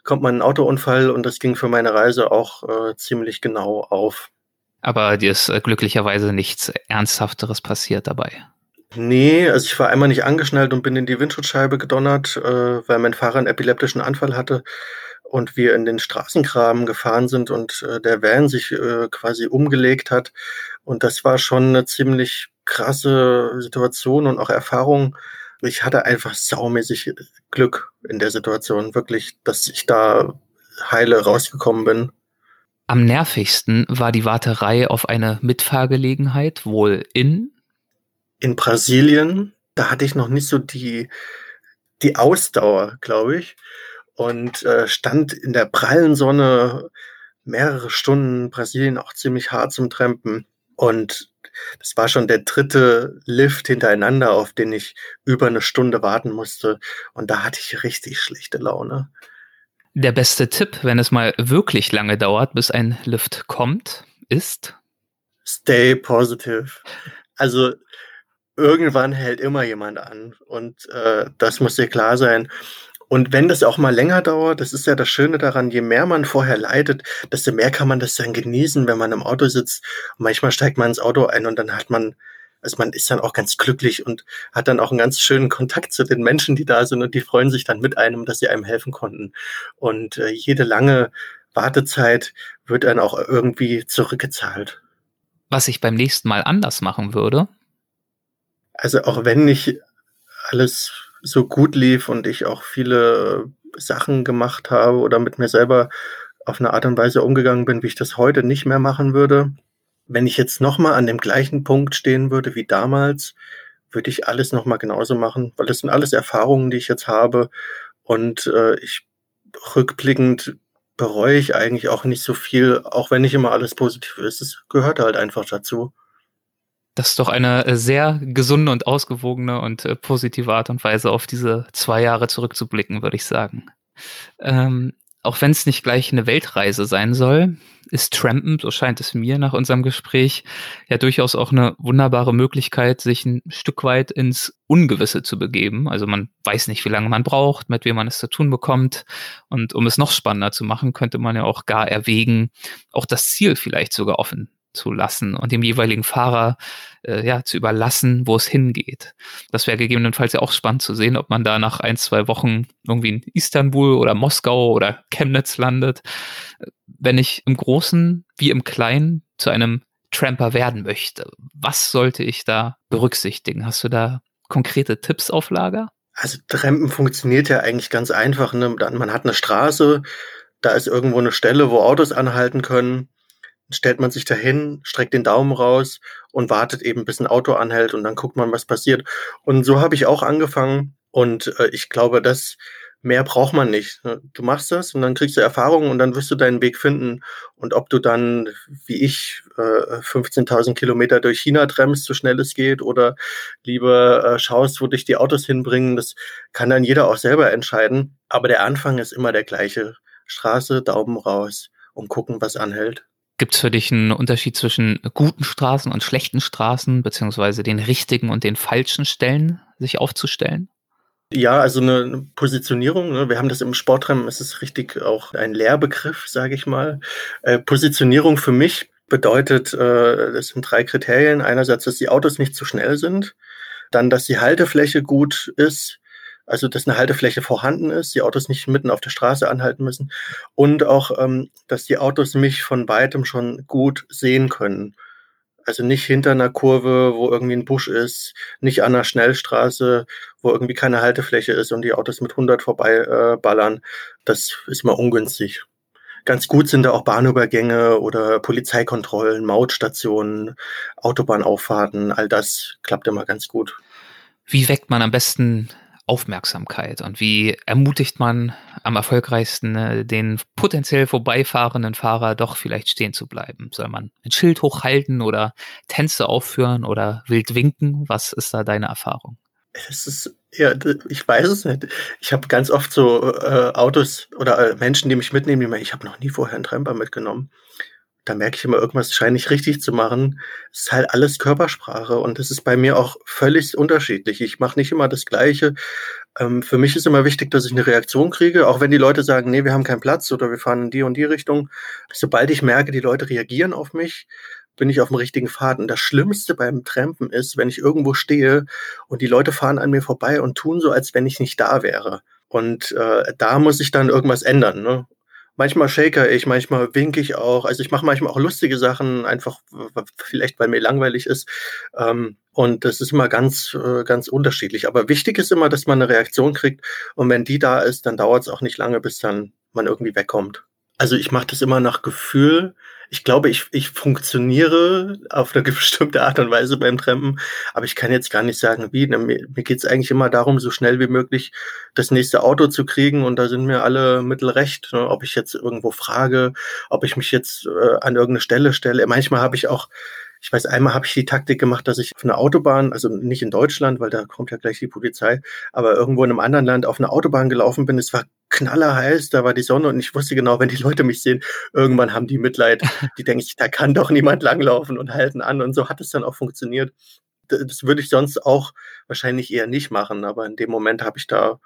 kommt man in einen Autounfall und das ging für meine Reise auch äh, ziemlich genau auf. Aber dir ist äh, glücklicherweise nichts Ernsthafteres passiert dabei. Nee, also ich war einmal nicht angeschnallt und bin in die Windschutzscheibe gedonnert, äh, weil mein Fahrer einen epileptischen Anfall hatte und wir in den Straßengraben gefahren sind und äh, der Van sich äh, quasi umgelegt hat. Und das war schon eine ziemlich krasse Situation und auch Erfahrung. Ich hatte einfach saumäßig Glück in der Situation, wirklich, dass ich da heile rausgekommen bin. Am nervigsten war die Warterei auf eine Mitfahrgelegenheit, wohl in? In Brasilien. Da hatte ich noch nicht so die, die Ausdauer, glaube ich und äh, stand in der prallen Sonne mehrere Stunden Brasilien auch ziemlich hart zum Trampen. Und das war schon der dritte Lift hintereinander, auf den ich über eine Stunde warten musste. Und da hatte ich richtig schlechte Laune. Der beste Tipp, wenn es mal wirklich lange dauert, bis ein Lift kommt, ist? Stay positive. Also irgendwann hält immer jemand an. Und äh, das muss dir klar sein. Und wenn das auch mal länger dauert, das ist ja das Schöne daran, je mehr man vorher leidet, desto mehr kann man das dann genießen, wenn man im Auto sitzt. Und manchmal steigt man ins Auto ein und dann hat man, also man ist dann auch ganz glücklich und hat dann auch einen ganz schönen Kontakt zu den Menschen, die da sind und die freuen sich dann mit einem, dass sie einem helfen konnten. Und äh, jede lange Wartezeit wird dann auch irgendwie zurückgezahlt. Was ich beim nächsten Mal anders machen würde? Also auch wenn nicht alles so gut lief und ich auch viele Sachen gemacht habe oder mit mir selber auf eine Art und Weise umgegangen bin, wie ich das heute nicht mehr machen würde. Wenn ich jetzt nochmal an dem gleichen Punkt stehen würde wie damals, würde ich alles nochmal genauso machen, weil das sind alles Erfahrungen, die ich jetzt habe und äh, ich rückblickend bereue ich eigentlich auch nicht so viel, auch wenn nicht immer alles positiv ist. Es gehört halt einfach dazu. Das ist doch eine äh, sehr gesunde und ausgewogene und äh, positive Art und Weise, auf diese zwei Jahre zurückzublicken, würde ich sagen. Ähm, auch wenn es nicht gleich eine Weltreise sein soll, ist Trampen, so scheint es mir nach unserem Gespräch, ja durchaus auch eine wunderbare Möglichkeit, sich ein Stück weit ins Ungewisse zu begeben. Also man weiß nicht, wie lange man braucht, mit wem man es zu tun bekommt. Und um es noch spannender zu machen, könnte man ja auch gar erwägen, auch das Ziel vielleicht sogar offen zu lassen und dem jeweiligen Fahrer äh, ja zu überlassen, wo es hingeht. Das wäre gegebenenfalls ja auch spannend zu sehen, ob man da nach ein, zwei Wochen irgendwie in Istanbul oder Moskau oder Chemnitz landet. Wenn ich im Großen wie im Kleinen zu einem Tramper werden möchte, was sollte ich da berücksichtigen? Hast du da konkrete Tipps auf Lager? Also Trampen funktioniert ja eigentlich ganz einfach. Ne? Man hat eine Straße, da ist irgendwo eine Stelle, wo Autos anhalten können stellt man sich dahin, streckt den Daumen raus und wartet eben, bis ein Auto anhält und dann guckt man, was passiert. Und so habe ich auch angefangen und äh, ich glaube, dass mehr braucht man nicht. Ne? Du machst das und dann kriegst du Erfahrungen und dann wirst du deinen Weg finden. Und ob du dann, wie ich, äh, 15.000 Kilometer durch China tremmst, so schnell es geht, oder lieber äh, schaust, wo dich die Autos hinbringen, das kann dann jeder auch selber entscheiden. Aber der Anfang ist immer der gleiche. Straße, Daumen raus und gucken, was anhält. Gibt es für dich einen Unterschied zwischen guten Straßen und schlechten Straßen, beziehungsweise den richtigen und den falschen Stellen sich aufzustellen? Ja, also eine Positionierung, ne? wir haben das im Sportrennen, es ist richtig auch ein Lehrbegriff, sage ich mal. Äh, Positionierung für mich bedeutet, äh, das sind drei Kriterien. Einerseits, dass die Autos nicht zu schnell sind, dann, dass die Haltefläche gut ist, also dass eine Haltefläche vorhanden ist, die Autos nicht mitten auf der Straße anhalten müssen und auch, ähm, dass die Autos mich von weitem schon gut sehen können. Also nicht hinter einer Kurve, wo irgendwie ein Busch ist, nicht an einer Schnellstraße, wo irgendwie keine Haltefläche ist und die Autos mit 100 vorbei äh, ballern. Das ist mal ungünstig. Ganz gut sind da auch Bahnübergänge oder Polizeikontrollen, Mautstationen, Autobahnauffahrten. All das klappt immer ganz gut. Wie weckt man am besten Aufmerksamkeit und wie ermutigt man am erfolgreichsten äh, den potenziell vorbeifahrenden Fahrer doch vielleicht stehen zu bleiben? Soll man ein Schild hochhalten oder Tänze aufführen oder wild winken? Was ist da deine Erfahrung? Es ist ja, ich weiß es nicht. Ich habe ganz oft so äh, Autos oder äh, Menschen, die mich mitnehmen, die mir, ich habe noch nie vorher einen Tramper mitgenommen. Da merke ich immer, irgendwas scheint nicht richtig zu machen. Es ist halt alles Körpersprache und das ist bei mir auch völlig unterschiedlich. Ich mache nicht immer das Gleiche. Ähm, für mich ist immer wichtig, dass ich eine Reaktion kriege, auch wenn die Leute sagen, nee, wir haben keinen Platz oder wir fahren in die und die Richtung. Sobald ich merke, die Leute reagieren auf mich, bin ich auf dem richtigen Pfad. Und das Schlimmste beim Trampen ist, wenn ich irgendwo stehe und die Leute fahren an mir vorbei und tun so, als wenn ich nicht da wäre. Und äh, da muss ich dann irgendwas ändern. Ne? Manchmal shaker ich, manchmal winke ich auch. Also ich mache manchmal auch lustige Sachen, einfach vielleicht, weil mir langweilig ist. Ähm, und das ist immer ganz, äh, ganz unterschiedlich. Aber wichtig ist immer, dass man eine Reaktion kriegt. Und wenn die da ist, dann dauert es auch nicht lange, bis dann man irgendwie wegkommt. Also ich mache das immer nach Gefühl ich glaube, ich, ich funktioniere auf eine bestimmte Art und Weise beim Trampen, aber ich kann jetzt gar nicht sagen, wie. Ne, mir, mir geht es eigentlich immer darum, so schnell wie möglich das nächste Auto zu kriegen und da sind mir alle Mittel recht. Ne? Ob ich jetzt irgendwo frage, ob ich mich jetzt äh, an irgendeine Stelle stelle. Manchmal habe ich auch ich weiß, einmal habe ich die Taktik gemacht, dass ich auf einer Autobahn, also nicht in Deutschland, weil da kommt ja gleich die Polizei, aber irgendwo in einem anderen Land auf einer Autobahn gelaufen bin. Es war knallerheiß, da war die Sonne und ich wusste genau, wenn die Leute mich sehen, irgendwann haben die Mitleid. Die denken, da kann doch niemand langlaufen und halten an. Und so hat es dann auch funktioniert. Das würde ich sonst auch wahrscheinlich eher nicht machen, aber in dem Moment habe ich da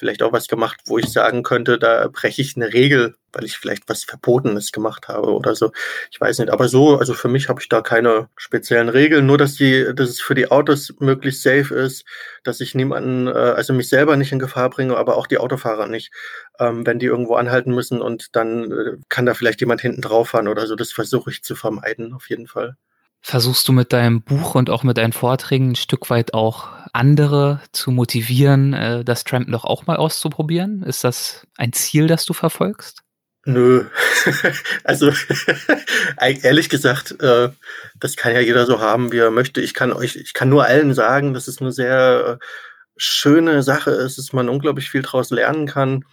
vielleicht auch was gemacht, wo ich sagen könnte, da breche ich eine Regel, weil ich vielleicht was Verbotenes gemacht habe oder so. Ich weiß nicht. Aber so, also für mich habe ich da keine speziellen Regeln, nur dass die, dass es für die Autos möglichst safe ist, dass ich niemanden, äh, also mich selber nicht in Gefahr bringe, aber auch die Autofahrer nicht, ähm, wenn die irgendwo anhalten müssen und dann äh, kann da vielleicht jemand hinten drauf fahren oder so. Das versuche ich zu vermeiden, auf jeden Fall. Versuchst du mit deinem Buch und auch mit deinen Vorträgen ein Stück weit auch andere zu motivieren, äh, das Trampen doch auch mal auszuprobieren? Ist das ein Ziel, das du verfolgst? Nö. also ehrlich gesagt, äh, das kann ja jeder so haben, wie er möchte. Ich kann euch, ich kann nur allen sagen, dass es eine sehr äh, schöne Sache ist, dass man unglaublich viel daraus lernen kann.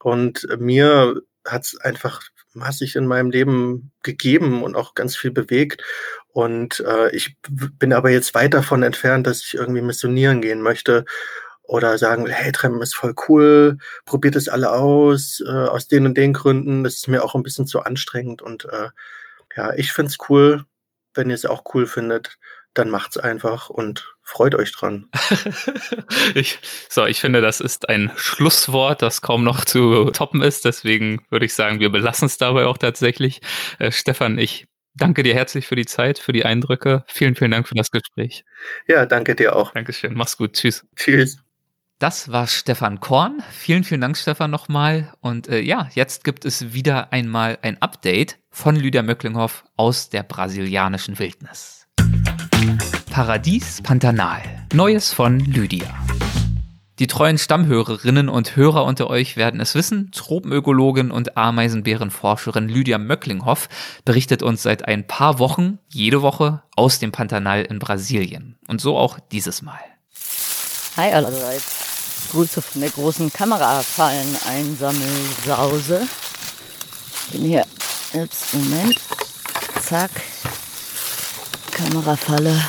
Und mir hat es einfach massig in meinem Leben gegeben und auch ganz viel bewegt. Und äh, ich bin aber jetzt weit davon entfernt, dass ich irgendwie missionieren gehen möchte oder sagen, hey, Trempen ist voll cool, probiert es alle aus, äh, aus den und den Gründen. Das ist mir auch ein bisschen zu anstrengend. Und äh, ja, ich find's cool, wenn ihr es auch cool findet dann macht's einfach und freut euch dran. ich, so, ich finde, das ist ein Schlusswort, das kaum noch zu toppen ist. Deswegen würde ich sagen, wir belassen es dabei auch tatsächlich. Äh, Stefan, ich danke dir herzlich für die Zeit, für die Eindrücke. Vielen, vielen Dank für das Gespräch. Ja, danke dir auch. Dankeschön. Mach's gut. Tschüss. Tschüss. Das war Stefan Korn. Vielen, vielen Dank, Stefan, nochmal. Und äh, ja, jetzt gibt es wieder einmal ein Update von Lydia Möcklinghoff aus der brasilianischen Wildnis. Paradies Pantanal. Neues von Lydia. Die treuen Stammhörerinnen und Hörer unter euch werden es wissen. Tropenökologin und Ameisenbärenforscherin Lydia Möcklinghoff berichtet uns seit ein paar Wochen, jede Woche, aus dem Pantanal in Brasilien. Und so auch dieses Mal. Hi allerseits. Grüße von der großen Kamerafallen Einsammelsause. Ich bin hier. Ups, Moment. Zack. Kamerafalle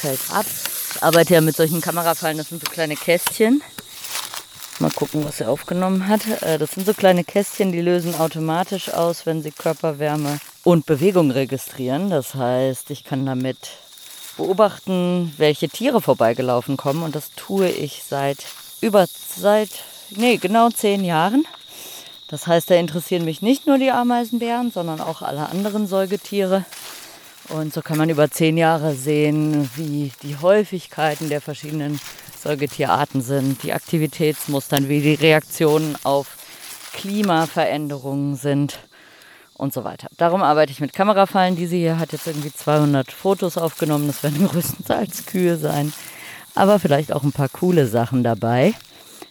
fällt ab. Ich arbeite ja mit solchen Kamerafallen, das sind so kleine Kästchen. Mal gucken, was er aufgenommen hat. Äh, das sind so kleine Kästchen, die lösen automatisch aus, wenn sie Körperwärme und Bewegung registrieren. Das heißt, ich kann damit beobachten, welche Tiere vorbeigelaufen kommen. Und das tue ich seit über, seit, nee, genau zehn Jahren. Das heißt, da interessieren mich nicht nur die Ameisenbären, sondern auch alle anderen Säugetiere. Und so kann man über zehn Jahre sehen, wie die Häufigkeiten der verschiedenen Säugetierarten sind, die Aktivitätsmustern, wie die Reaktionen auf Klimaveränderungen sind und so weiter. Darum arbeite ich mit Kamerafallen. Diese hier hat jetzt irgendwie 200 Fotos aufgenommen. Das werden größtenteils Kühe sein, aber vielleicht auch ein paar coole Sachen dabei.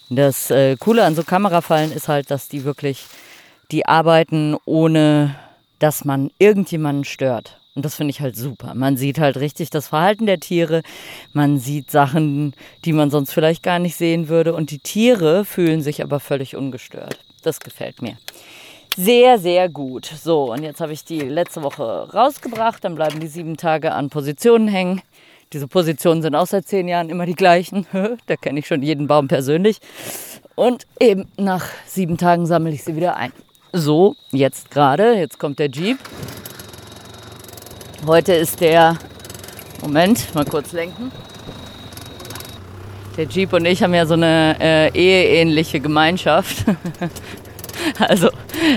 Das äh, Coole an so Kamerafallen ist halt, dass die wirklich, die arbeiten ohne, dass man irgendjemanden stört. Und das finde ich halt super. Man sieht halt richtig das Verhalten der Tiere. Man sieht Sachen, die man sonst vielleicht gar nicht sehen würde. Und die Tiere fühlen sich aber völlig ungestört. Das gefällt mir. Sehr, sehr gut. So, und jetzt habe ich die letzte Woche rausgebracht. Dann bleiben die sieben Tage an Positionen hängen. Diese Positionen sind auch seit zehn Jahren immer die gleichen. da kenne ich schon jeden Baum persönlich. Und eben nach sieben Tagen sammle ich sie wieder ein. So, jetzt gerade, jetzt kommt der Jeep Heute ist der, Moment, mal kurz lenken. Der Jeep und ich haben ja so eine äh, eheähnliche Gemeinschaft. also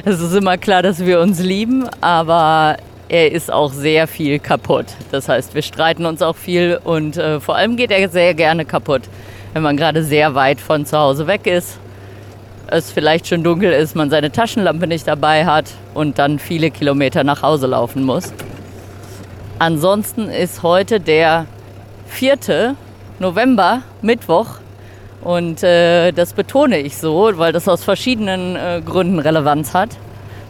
es ist immer klar, dass wir uns lieben, aber er ist auch sehr viel kaputt. Das heißt, wir streiten uns auch viel und äh, vor allem geht er sehr gerne kaputt, wenn man gerade sehr weit von zu Hause weg ist. Es vielleicht schon dunkel ist, man seine Taschenlampe nicht dabei hat und dann viele Kilometer nach Hause laufen muss. Ansonsten ist heute der vierte November, Mittwoch. Und äh, das betone ich so, weil das aus verschiedenen äh, Gründen Relevanz hat.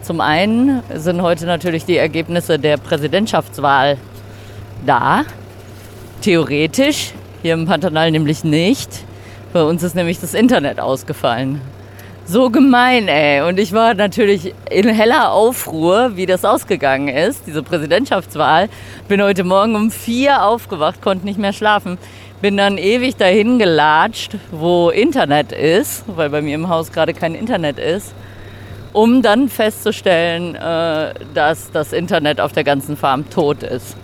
Zum einen sind heute natürlich die Ergebnisse der Präsidentschaftswahl da. Theoretisch, hier im Pantanal nämlich nicht. Bei uns ist nämlich das Internet ausgefallen. So gemein, ey. Und ich war natürlich in heller Aufruhr, wie das ausgegangen ist, diese Präsidentschaftswahl. Bin heute Morgen um vier aufgewacht, konnte nicht mehr schlafen. Bin dann ewig dahin gelatscht, wo Internet ist, weil bei mir im Haus gerade kein Internet ist, um dann festzustellen, äh, dass das Internet auf der ganzen Farm tot ist.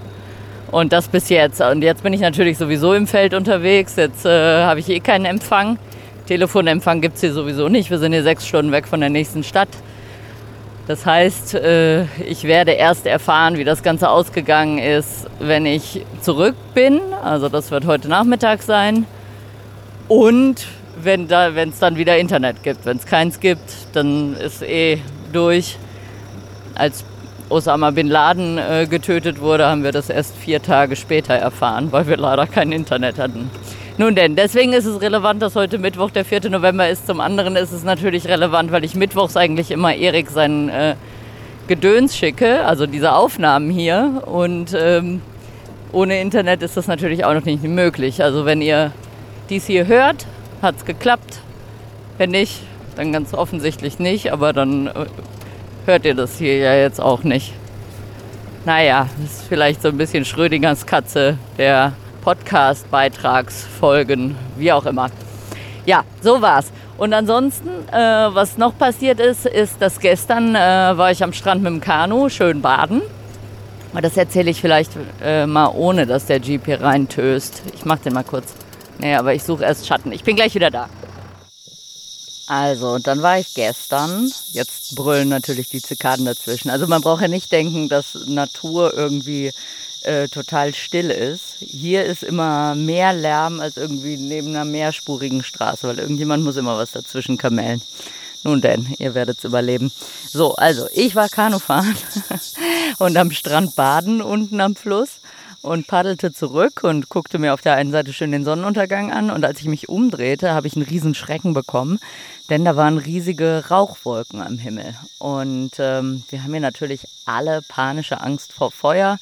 Und das bis jetzt. Und jetzt bin ich natürlich sowieso im Feld unterwegs. Jetzt äh, habe ich eh keinen Empfang. Telefonempfang gibt es hier sowieso nicht. Wir sind hier sechs Stunden weg von der nächsten Stadt. Das heißt, äh, ich werde erst erfahren, wie das Ganze ausgegangen ist, wenn ich zurück bin. Also das wird heute Nachmittag sein. Und wenn da, es dann wieder Internet gibt. Wenn es keins gibt, dann ist eh durch. Als Osama bin Laden äh, getötet wurde, haben wir das erst vier Tage später erfahren, weil wir leider kein Internet hatten. Nun denn, deswegen ist es relevant, dass heute Mittwoch der 4. November ist. Zum anderen ist es natürlich relevant, weil ich mittwochs eigentlich immer Erik sein äh, Gedöns schicke, also diese Aufnahmen hier. Und ähm, ohne Internet ist das natürlich auch noch nicht möglich. Also wenn ihr dies hier hört, hat es geklappt. Wenn nicht, dann ganz offensichtlich nicht, aber dann äh, hört ihr das hier ja jetzt auch nicht. Naja, ist vielleicht so ein bisschen Schrödingers Katze, der Podcast-Beitragsfolgen, wie auch immer. Ja, so war's. Und ansonsten, äh, was noch passiert ist, ist, dass gestern äh, war ich am Strand mit dem Kanu, schön baden. Aber das erzähle ich vielleicht äh, mal ohne, dass der Jeep hier reintöst. Ich mach den mal kurz. Nee, aber ich suche erst Schatten. Ich bin gleich wieder da. Also, und dann war ich gestern. Jetzt brüllen natürlich die Zikaden dazwischen. Also man braucht ja nicht denken, dass Natur irgendwie äh, total still ist. Hier ist immer mehr Lärm als irgendwie neben einer mehrspurigen Straße, weil irgendjemand muss immer was dazwischen kamellen. Nun denn, ihr werdet es überleben. So, also ich war Kanufahren und am Strand baden unten am Fluss und paddelte zurück und guckte mir auf der einen Seite schön den Sonnenuntergang an. Und als ich mich umdrehte, habe ich einen riesen Schrecken bekommen, denn da waren riesige Rauchwolken am Himmel. Und ähm, wir haben hier natürlich alle panische Angst vor Feuer.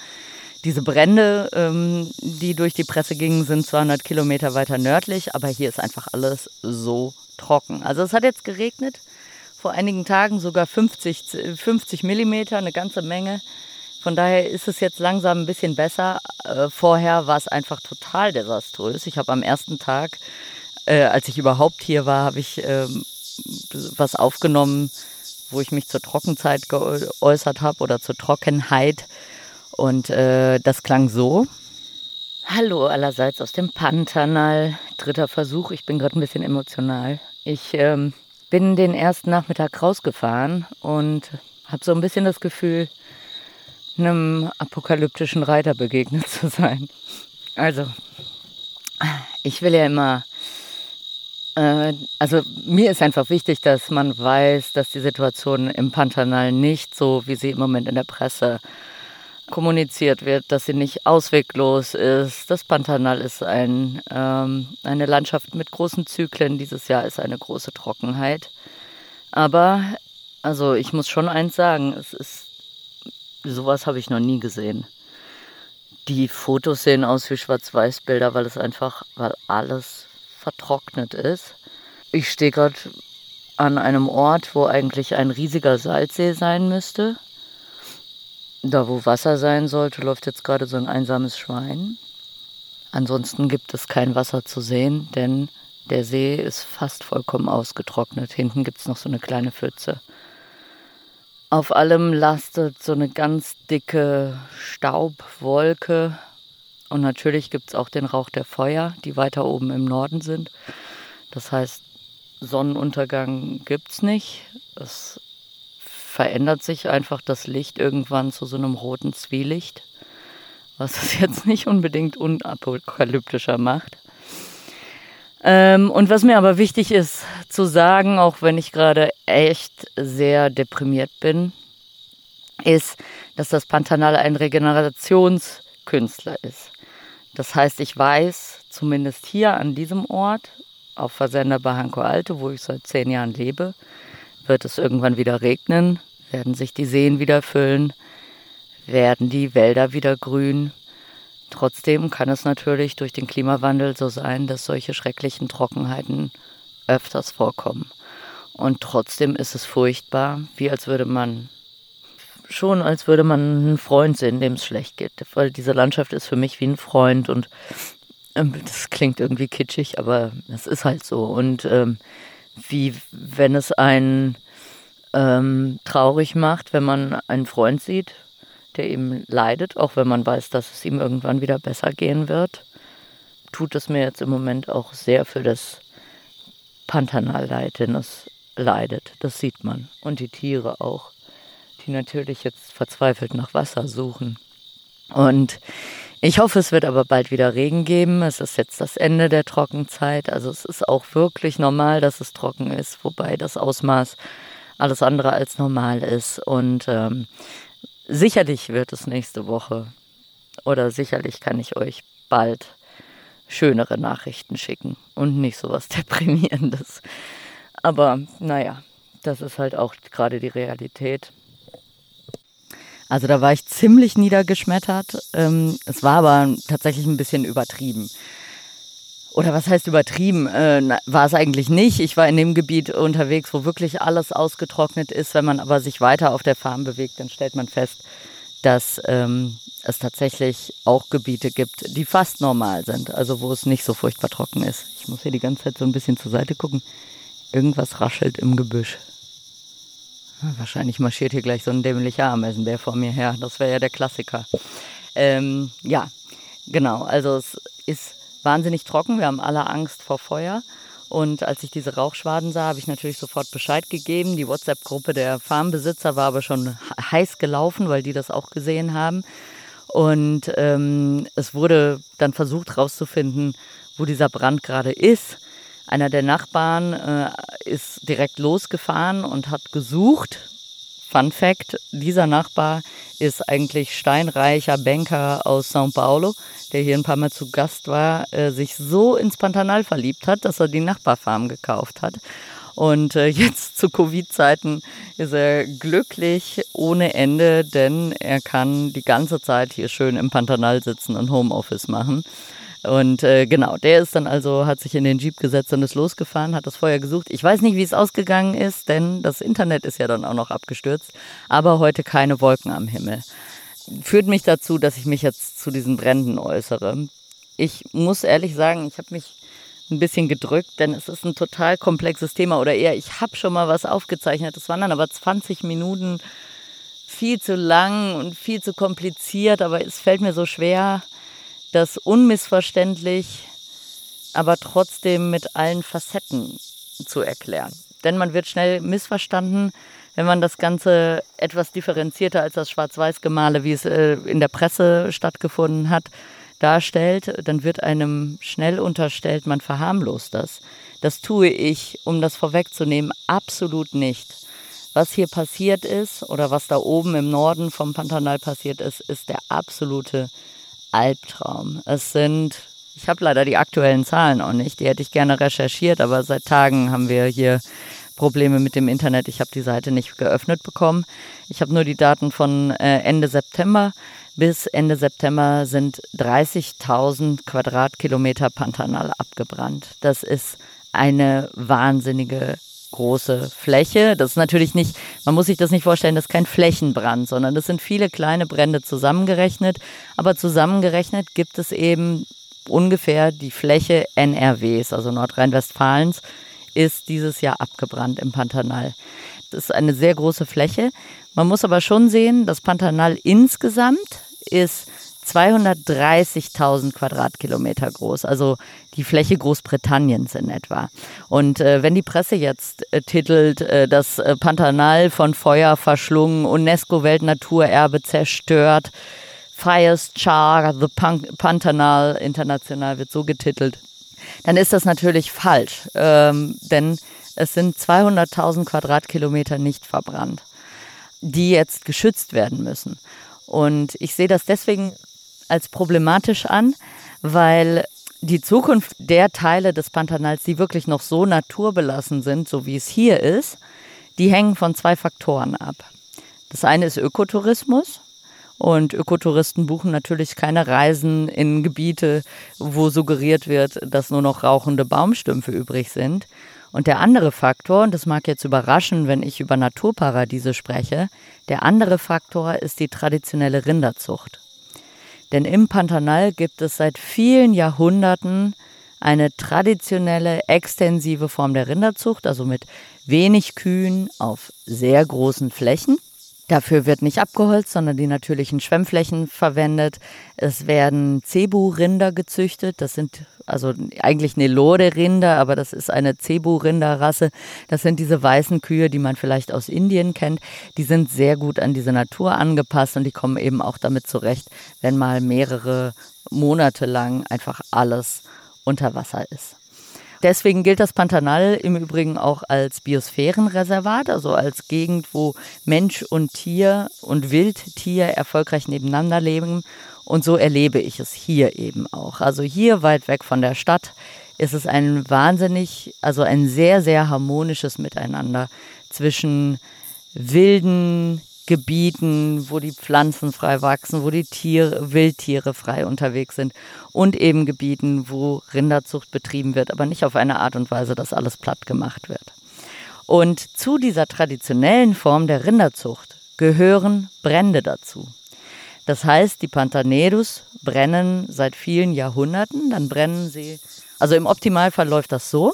Diese Brände, ähm, die durch die Presse gingen, sind 200 Kilometer weiter nördlich, aber hier ist einfach alles so trocken. Also es hat jetzt geregnet, vor einigen Tagen sogar 50, 50 Millimeter, eine ganze Menge. Von daher ist es jetzt langsam ein bisschen besser. Äh, vorher war es einfach total desaströs. Ich habe am ersten Tag, äh, als ich überhaupt hier war, habe ich äh, was aufgenommen, wo ich mich zur Trockenzeit geäußert habe oder zur Trockenheit. Und äh, das klang so. Hallo allerseits aus dem Pantanal. Dritter Versuch. Ich bin gerade ein bisschen emotional. Ich ähm, bin den ersten Nachmittag rausgefahren und habe so ein bisschen das Gefühl, einem apokalyptischen Reiter begegnet zu sein. Also, ich will ja immer äh, also mir ist einfach wichtig, dass man weiß, dass die Situation im Pantanal nicht so, wie sie im Moment in der Presse kommuniziert wird, dass sie nicht ausweglos ist. Das Pantanal ist ein, ähm, eine Landschaft mit großen Zyklen. Dieses Jahr ist eine große Trockenheit. Aber, also ich muss schon eins sagen, es ist, sowas habe ich noch nie gesehen. Die Fotos sehen aus wie Schwarz-Weiß-Bilder, weil es einfach, weil alles vertrocknet ist. Ich stehe gerade an einem Ort, wo eigentlich ein riesiger Salzsee sein müsste. Da, wo Wasser sein sollte, läuft jetzt gerade so ein einsames Schwein. Ansonsten gibt es kein Wasser zu sehen, denn der See ist fast vollkommen ausgetrocknet. Hinten gibt es noch so eine kleine Pfütze. Auf allem lastet so eine ganz dicke Staubwolke. Und natürlich gibt es auch den Rauch der Feuer, die weiter oben im Norden sind. Das heißt, Sonnenuntergang gibt es nicht. Es verändert sich einfach das Licht irgendwann zu so einem roten Zwielicht, was es jetzt nicht unbedingt unapokalyptischer macht. Ähm, und was mir aber wichtig ist zu sagen, auch wenn ich gerade echt sehr deprimiert bin, ist, dass das Pantanal ein Regenerationskünstler ist. Das heißt, ich weiß, zumindest hier an diesem Ort, auf Versender Barranco Alte, wo ich seit zehn Jahren lebe, wird es irgendwann wieder regnen, werden sich die Seen wieder füllen, werden die Wälder wieder grün Trotzdem kann es natürlich durch den Klimawandel so sein, dass solche schrecklichen Trockenheiten öfters vorkommen. Und trotzdem ist es furchtbar, wie als würde man schon, als würde man einen Freund sehen, dem es schlecht geht. Weil diese Landschaft ist für mich wie ein Freund und ähm, das klingt irgendwie kitschig, aber es ist halt so. Und ähm, wie wenn es einen ähm, traurig macht, wenn man einen Freund sieht, der eben leidet, auch wenn man weiß, dass es ihm irgendwann wieder besser gehen wird, tut es mir jetzt im Moment auch sehr für das Pantanal leid, denn es leidet, das sieht man. Und die Tiere auch, die natürlich jetzt verzweifelt nach Wasser suchen. Und ich hoffe, es wird aber bald wieder Regen geben. Es ist jetzt das Ende der Trockenzeit. Also es ist auch wirklich normal, dass es trocken ist, wobei das Ausmaß alles andere als normal ist. Und ähm, Sicherlich wird es nächste Woche oder sicherlich kann ich euch bald schönere Nachrichten schicken und nicht so was Deprimierendes. Aber naja, das ist halt auch gerade die Realität. Also da war ich ziemlich niedergeschmettert. Ähm, es war aber tatsächlich ein bisschen übertrieben oder was heißt übertrieben, äh, war es eigentlich nicht. Ich war in dem Gebiet unterwegs, wo wirklich alles ausgetrocknet ist. Wenn man aber sich weiter auf der Farm bewegt, dann stellt man fest, dass ähm, es tatsächlich auch Gebiete gibt, die fast normal sind, also wo es nicht so furchtbar trocken ist. Ich muss hier die ganze Zeit so ein bisschen zur Seite gucken. Irgendwas raschelt im Gebüsch. Wahrscheinlich marschiert hier gleich so ein dämlicher Ameisenbär vor mir her. Das wäre ja der Klassiker. Ähm, ja, genau. Also es ist wahnsinnig trocken. Wir haben alle Angst vor Feuer. Und als ich diese Rauchschwaden sah, habe ich natürlich sofort Bescheid gegeben. Die WhatsApp-Gruppe der Farmbesitzer war aber schon heiß gelaufen, weil die das auch gesehen haben. Und ähm, es wurde dann versucht herauszufinden, wo dieser Brand gerade ist. Einer der Nachbarn äh, ist direkt losgefahren und hat gesucht. Fun Fact, dieser Nachbar ist eigentlich steinreicher Banker aus São Paulo, der hier ein paar Mal zu Gast war, äh, sich so ins Pantanal verliebt hat, dass er die Nachbarfarm gekauft hat. Und äh, jetzt zu Covid-Zeiten ist er glücklich ohne Ende, denn er kann die ganze Zeit hier schön im Pantanal sitzen und Homeoffice machen. Und äh, genau, der ist dann also, hat sich in den Jeep gesetzt und ist losgefahren, hat das Feuer gesucht. Ich weiß nicht, wie es ausgegangen ist, denn das Internet ist ja dann auch noch abgestürzt, aber heute keine Wolken am Himmel. Führt mich dazu, dass ich mich jetzt zu diesen Bränden äußere. Ich muss ehrlich sagen, ich habe mich ein bisschen gedrückt, denn es ist ein total komplexes Thema oder eher, ich habe schon mal was aufgezeichnet. Das waren dann aber 20 Minuten viel zu lang und viel zu kompliziert, aber es fällt mir so schwer, das unmissverständlich, aber trotzdem mit allen Facetten zu erklären. Denn man wird schnell missverstanden, wenn man das Ganze etwas differenzierter als das Schwarz-Weiß-Gemale, wie es äh, in der Presse stattgefunden hat, darstellt, dann wird einem schnell unterstellt, man verharmlost das. Das tue ich, um das vorwegzunehmen, absolut nicht. Was hier passiert ist oder was da oben im Norden vom Pantanal passiert ist, ist der absolute Albtraum. Es sind, ich habe leider die aktuellen Zahlen auch nicht, die hätte ich gerne recherchiert, aber seit Tagen haben wir hier Probleme mit dem Internet. Ich habe die Seite nicht geöffnet bekommen. Ich habe nur die Daten von äh, Ende September. Bis Ende September sind 30.000 Quadratkilometer Pantanal abgebrannt. Das ist eine wahnsinnige große Fläche. Das ist natürlich nicht, man muss sich das nicht vorstellen, das ist kein Flächenbrand, sondern das sind viele kleine Brände zusammengerechnet. Aber zusammengerechnet gibt es eben ungefähr die Fläche NRWs, also Nordrhein-Westfalens, ist dieses Jahr abgebrannt im Pantanal. Das ist eine sehr große Fläche. Man muss aber schon sehen, das Pantanal insgesamt ist 230.000 Quadratkilometer groß, also die Fläche Großbritanniens in etwa. Und äh, wenn die Presse jetzt äh, titelt, äh, das äh, Pantanal von Feuer verschlungen, UNESCO-Weltnaturerbe zerstört, Fires Char, the Pan Pantanal international wird so getitelt, dann ist das natürlich falsch, ähm, denn es sind 200.000 Quadratkilometer nicht verbrannt, die jetzt geschützt werden müssen. Und ich sehe das deswegen als problematisch an, weil die Zukunft der Teile des Pantanals, die wirklich noch so naturbelassen sind, so wie es hier ist, die hängen von zwei Faktoren ab. Das eine ist Ökotourismus. Und Ökotouristen buchen natürlich keine Reisen in Gebiete, wo suggeriert wird, dass nur noch rauchende Baumstümpfe übrig sind. Und der andere Faktor, und das mag jetzt überraschen, wenn ich über Naturparadiese spreche, der andere Faktor ist die traditionelle Rinderzucht. Denn im Pantanal gibt es seit vielen Jahrhunderten eine traditionelle, extensive Form der Rinderzucht, also mit wenig Kühen auf sehr großen Flächen. Dafür wird nicht abgeholzt, sondern die natürlichen Schwemmflächen verwendet. Es werden Cebu-Rinder gezüchtet. Das sind also eigentlich Nelore-Rinder, aber das ist eine Cebu-Rinderrasse. Das sind diese weißen Kühe, die man vielleicht aus Indien kennt. Die sind sehr gut an diese Natur angepasst und die kommen eben auch damit zurecht, wenn mal mehrere Monate lang einfach alles unter Wasser ist. Deswegen gilt das Pantanal im Übrigen auch als Biosphärenreservat, also als Gegend, wo Mensch und Tier und Wildtier erfolgreich nebeneinander leben. Und so erlebe ich es hier eben auch. Also hier weit weg von der Stadt ist es ein wahnsinnig, also ein sehr, sehr harmonisches Miteinander zwischen wilden Gebieten, wo die Pflanzen frei wachsen, wo die Tiere, Wildtiere frei unterwegs sind und eben Gebieten, wo Rinderzucht betrieben wird, aber nicht auf eine Art und Weise, dass alles platt gemacht wird. Und zu dieser traditionellen Form der Rinderzucht gehören Brände dazu. Das heißt, die Pantaneros brennen seit vielen Jahrhunderten, dann brennen sie, also im Optimalfall läuft das so,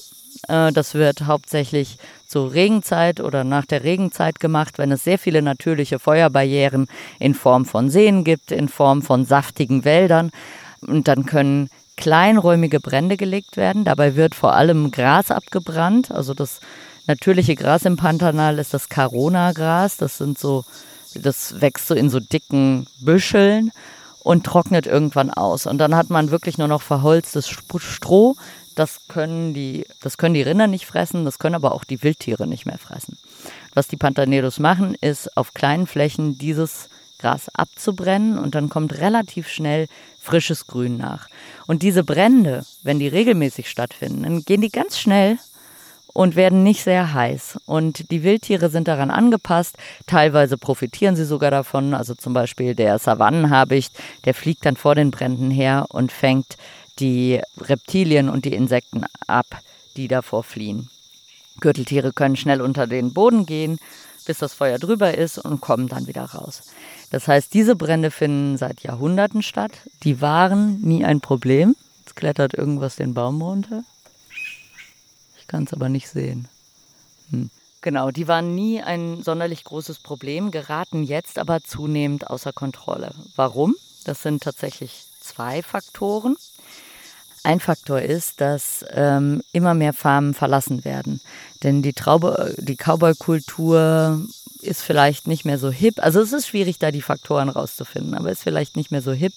äh, das wird hauptsächlich zur Regenzeit oder nach der Regenzeit gemacht, wenn es sehr viele natürliche Feuerbarrieren in Form von Seen gibt, in Form von saftigen Wäldern. Und dann können kleinräumige Brände gelegt werden. Dabei wird vor allem Gras abgebrannt. Also das natürliche Gras im Pantanal ist das Carona-Gras. Das sind so, das wächst so in so dicken Büscheln und trocknet irgendwann aus. Und dann hat man wirklich nur noch verholztes Stroh, das können die, das können die Rinder nicht fressen, das können aber auch die Wildtiere nicht mehr fressen. Was die Pantaneros machen, ist auf kleinen Flächen dieses Gras abzubrennen und dann kommt relativ schnell frisches Grün nach. Und diese Brände, wenn die regelmäßig stattfinden, dann gehen die ganz schnell und werden nicht sehr heiß. Und die Wildtiere sind daran angepasst. Teilweise profitieren sie sogar davon. Also zum Beispiel der Savannenhabicht, der fliegt dann vor den Bränden her und fängt die Reptilien und die Insekten ab, die davor fliehen. Gürteltiere können schnell unter den Boden gehen, bis das Feuer drüber ist und kommen dann wieder raus. Das heißt, diese Brände finden seit Jahrhunderten statt. Die waren nie ein Problem. Es klettert irgendwas den Baum runter. Ich kann es aber nicht sehen. Hm. Genau, die waren nie ein sonderlich großes Problem, geraten jetzt aber zunehmend außer Kontrolle. Warum? Das sind tatsächlich zwei Faktoren. Ein Faktor ist, dass ähm, immer mehr Farmen verlassen werden. Denn die, die Cowboy-Kultur ist vielleicht nicht mehr so hip. Also es ist schwierig, da die Faktoren rauszufinden, aber ist vielleicht nicht mehr so hip.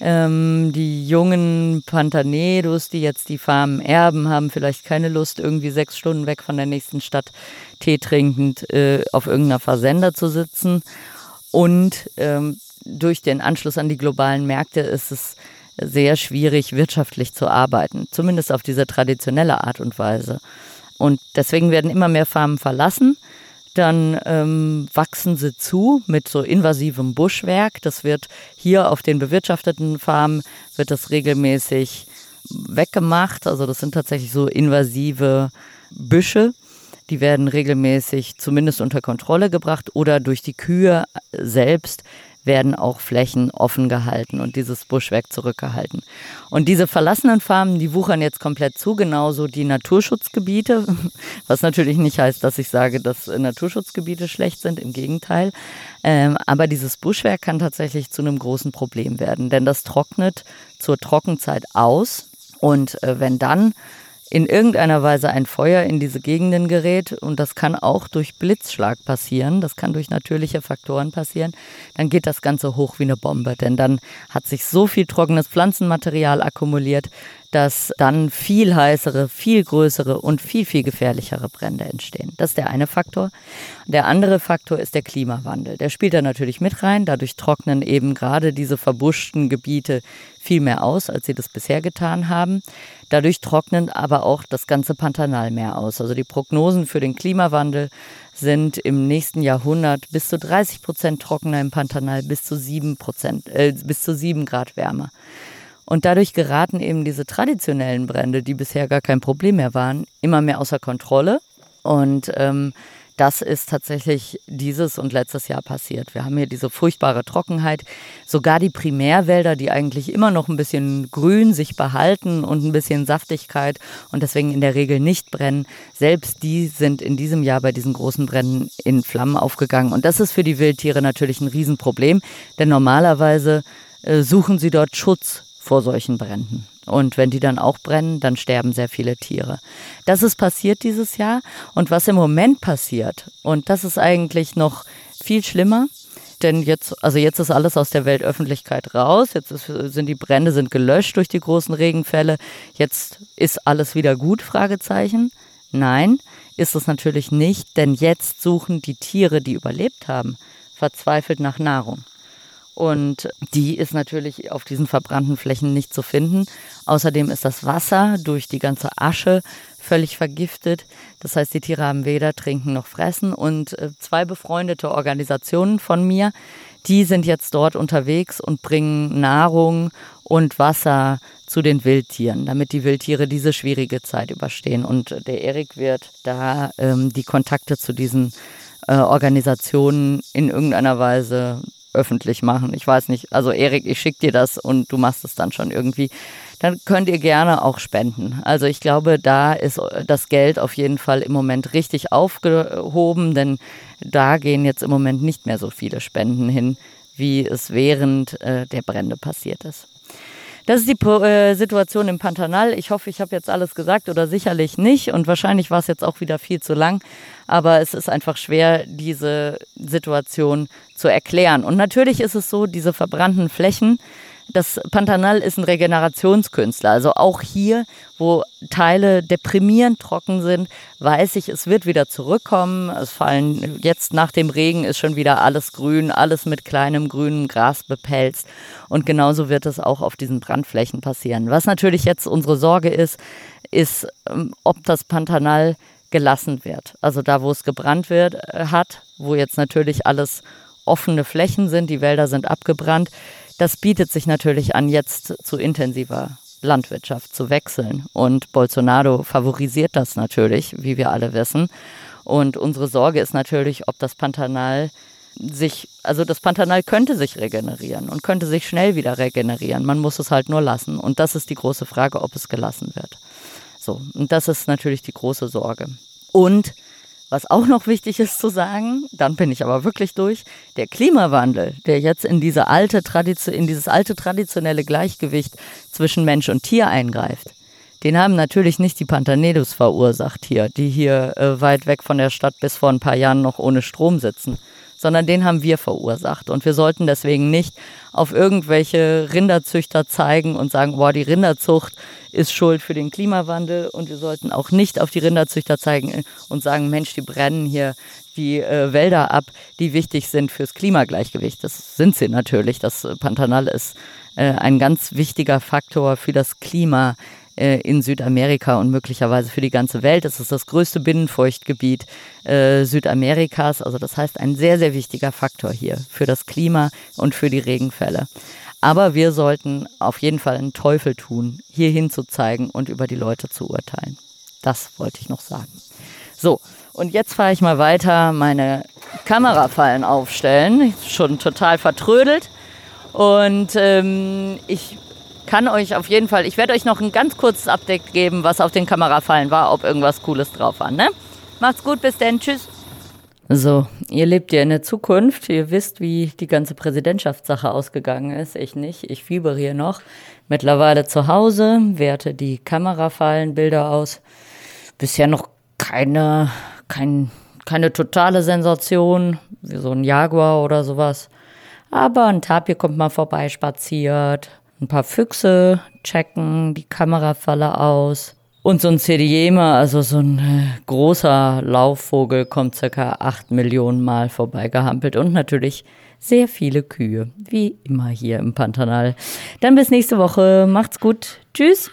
Ähm, die jungen Pantaneros, die jetzt die Farmen erben, haben vielleicht keine Lust, irgendwie sechs Stunden weg von der nächsten Stadt Tee trinkend äh, auf irgendeiner Versender zu sitzen. Und ähm, durch den Anschluss an die globalen Märkte ist es sehr schwierig, wirtschaftlich zu arbeiten, zumindest auf diese traditionelle Art und Weise. Und deswegen werden immer mehr Farmen verlassen. Dann ähm, wachsen sie zu mit so invasivem Buschwerk. Das wird hier auf den bewirtschafteten Farmen wird das regelmäßig weggemacht. Also das sind tatsächlich so invasive Büsche. Die werden regelmäßig zumindest unter Kontrolle gebracht oder durch die Kühe selbst werden auch Flächen offen gehalten und dieses Buschwerk zurückgehalten. Und diese verlassenen Farmen, die wuchern jetzt komplett zu, genauso die Naturschutzgebiete, was natürlich nicht heißt, dass ich sage, dass Naturschutzgebiete schlecht sind, im Gegenteil. Ähm, aber dieses Buschwerk kann tatsächlich zu einem großen Problem werden, denn das trocknet zur Trockenzeit aus. Und äh, wenn dann in irgendeiner Weise ein Feuer in diese Gegenden gerät und das kann auch durch Blitzschlag passieren, das kann durch natürliche Faktoren passieren, dann geht das Ganze hoch wie eine Bombe, denn dann hat sich so viel trockenes Pflanzenmaterial akkumuliert, dass dann viel heißere, viel größere und viel, viel gefährlichere Brände entstehen. Das ist der eine Faktor. Der andere Faktor ist der Klimawandel. Der spielt da natürlich mit rein. Dadurch trocknen eben gerade diese verbuschten Gebiete viel mehr aus, als sie das bisher getan haben. Dadurch trocknet aber auch das ganze Pantanal mehr aus. Also die Prognosen für den Klimawandel sind im nächsten Jahrhundert bis zu 30 Prozent trockener im Pantanal, bis zu 7 Prozent, äh, bis zu 7 Grad wärmer. Und dadurch geraten eben diese traditionellen Brände, die bisher gar kein Problem mehr waren, immer mehr außer Kontrolle. Und ähm, das ist tatsächlich dieses und letztes Jahr passiert. Wir haben hier diese furchtbare Trockenheit. Sogar die Primärwälder, die eigentlich immer noch ein bisschen grün sich behalten und ein bisschen Saftigkeit und deswegen in der Regel nicht brennen, selbst die sind in diesem Jahr bei diesen großen Bränden in Flammen aufgegangen. Und das ist für die Wildtiere natürlich ein Riesenproblem, denn normalerweise äh, suchen sie dort Schutz vor solchen Bränden. Und wenn die dann auch brennen, dann sterben sehr viele Tiere. Das ist passiert dieses Jahr. Und was im Moment passiert, und das ist eigentlich noch viel schlimmer, denn jetzt, also jetzt ist alles aus der Weltöffentlichkeit raus. Jetzt ist, sind die Brände sind gelöscht durch die großen Regenfälle. Jetzt ist alles wieder gut? Fragezeichen. Nein, ist es natürlich nicht, denn jetzt suchen die Tiere, die überlebt haben, verzweifelt nach Nahrung. Und die ist natürlich auf diesen verbrannten Flächen nicht zu finden. Außerdem ist das Wasser durch die ganze Asche völlig vergiftet. Das heißt, die Tiere haben weder trinken noch fressen. Und äh, zwei befreundete Organisationen von mir, die sind jetzt dort unterwegs und bringen Nahrung und Wasser zu den Wildtieren, damit die Wildtiere diese schwierige Zeit überstehen. Und der Erik wird da ähm, die Kontakte zu diesen äh, Organisationen in irgendeiner Weise öffentlich machen. Ich weiß nicht, also Erik, ich schicke dir das und du machst es dann schon irgendwie. Dann könnt ihr gerne auch spenden. Also ich glaube, da ist das Geld auf jeden Fall im Moment richtig aufgehoben, denn da gehen jetzt im Moment nicht mehr so viele Spenden hin, wie es während äh, der Brände passiert ist. Das ist die äh, Situation im Pantanal. Ich hoffe, ich habe jetzt alles gesagt oder sicherlich nicht. Und wahrscheinlich war es jetzt auch wieder viel zu lang. Aber es ist einfach schwer, diese Situation zu erklären. Und natürlich ist es so, diese verbrannten Flächen, das Pantanal ist ein Regenerationskünstler. Also auch hier, wo Teile deprimierend trocken sind, weiß ich, es wird wieder zurückkommen. Es fallen jetzt nach dem Regen ist schon wieder alles grün, alles mit kleinem grünem Gras bepelzt. Und genauso wird es auch auf diesen Brandflächen passieren. Was natürlich jetzt unsere Sorge ist, ist, ähm, ob das Pantanal gelassen wird. Also da, wo es gebrannt wird, äh, hat, wo jetzt natürlich alles offene Flächen sind, die Wälder sind abgebrannt das bietet sich natürlich an, jetzt zu intensiver Landwirtschaft zu wechseln. Und Bolsonaro favorisiert das natürlich, wie wir alle wissen. Und unsere Sorge ist natürlich, ob das Pantanal sich, also das Pantanal könnte sich regenerieren und könnte sich schnell wieder regenerieren. Man muss es halt nur lassen. Und das ist die große Frage, ob es gelassen wird. So, und das ist natürlich die große Sorge. Und was auch noch wichtig ist zu sagen, dann bin ich aber wirklich durch, der Klimawandel, der jetzt in, diese alte in dieses alte traditionelle Gleichgewicht zwischen Mensch und Tier eingreift, den haben natürlich nicht die Pantanedos verursacht hier, die hier äh, weit weg von der Stadt bis vor ein paar Jahren noch ohne Strom sitzen, sondern den haben wir verursacht. Und wir sollten deswegen nicht auf irgendwelche Rinderzüchter zeigen und sagen, boah, die Rinderzucht ist schuld für den Klimawandel. Und wir sollten auch nicht auf die Rinderzüchter zeigen und sagen, Mensch, die brennen hier die äh, Wälder ab, die wichtig sind fürs Klimagleichgewicht. Das sind sie natürlich. Das Pantanal ist äh, ein ganz wichtiger Faktor für das Klima äh, in Südamerika und möglicherweise für die ganze Welt. Es ist das größte Binnenfeuchtgebiet äh, Südamerikas. Also das heißt ein sehr, sehr wichtiger Faktor hier für das Klima und für die Regenfälle. Aber wir sollten auf jeden Fall einen Teufel tun, hierhin zu zeigen und über die Leute zu urteilen. Das wollte ich noch sagen. So, Und jetzt fahre ich mal weiter meine Kamerafallen aufstellen. Schon total vertrödelt. Und ähm, ich kann euch auf jeden Fall, ich werde euch noch ein ganz kurzes Update geben, was auf den Kamerafallen war, ob irgendwas Cooles drauf war. Ne? Macht's gut, bis dann, tschüss. So, ihr lebt ja in der Zukunft. Ihr wisst, wie die ganze Präsidentschaftssache ausgegangen ist. Ich nicht. Ich fiebere hier noch. Mittlerweile zu Hause, werte die Kamerafallenbilder aus. Bisher noch keine, kein, keine totale Sensation, wie so ein Jaguar oder sowas. Aber ein Tapir kommt mal vorbei, spaziert. Ein paar Füchse checken die Kamerafalle aus. Und so ein Cediema, also so ein äh, großer Laufvogel, kommt circa acht Millionen Mal vorbeigehampelt. Und natürlich sehr viele Kühe, wie immer hier im Pantanal. Dann bis nächste Woche. Macht's gut. Tschüss.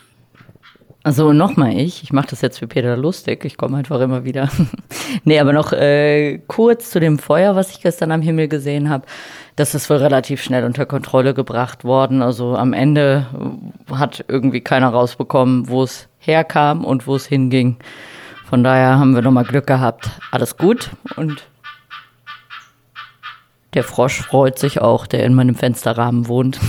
Also nochmal ich, ich mache das jetzt für Peter lustig, ich komme einfach immer wieder. nee, aber noch äh, kurz zu dem Feuer, was ich gestern am Himmel gesehen habe. Das ist wohl relativ schnell unter Kontrolle gebracht worden. Also am Ende hat irgendwie keiner rausbekommen, wo es herkam und wo es hinging. Von daher haben wir nochmal Glück gehabt. Alles gut und der Frosch freut sich auch, der in meinem Fensterrahmen wohnt.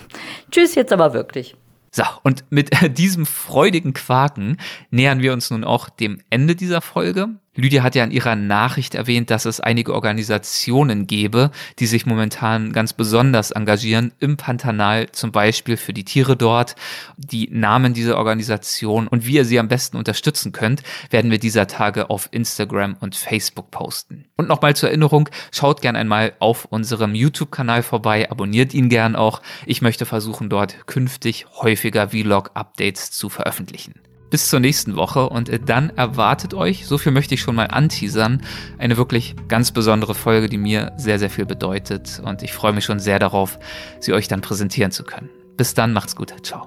Tschüss jetzt aber wirklich. So, und mit diesem freudigen Quaken nähern wir uns nun auch dem Ende dieser Folge. Lydia hat ja in ihrer Nachricht erwähnt, dass es einige Organisationen gäbe, die sich momentan ganz besonders engagieren im Pantanal, zum Beispiel für die Tiere dort. Die Namen dieser Organisation und wie ihr sie am besten unterstützen könnt, werden wir dieser Tage auf Instagram und Facebook posten. Und nochmal zur Erinnerung, schaut gern einmal auf unserem YouTube-Kanal vorbei, abonniert ihn gern auch. Ich möchte versuchen, dort künftig häufiger Vlog-Updates zu veröffentlichen bis zur nächsten Woche und dann erwartet euch, so viel möchte ich schon mal anteasern, eine wirklich ganz besondere Folge, die mir sehr, sehr viel bedeutet und ich freue mich schon sehr darauf, sie euch dann präsentieren zu können. Bis dann, macht's gut, ciao.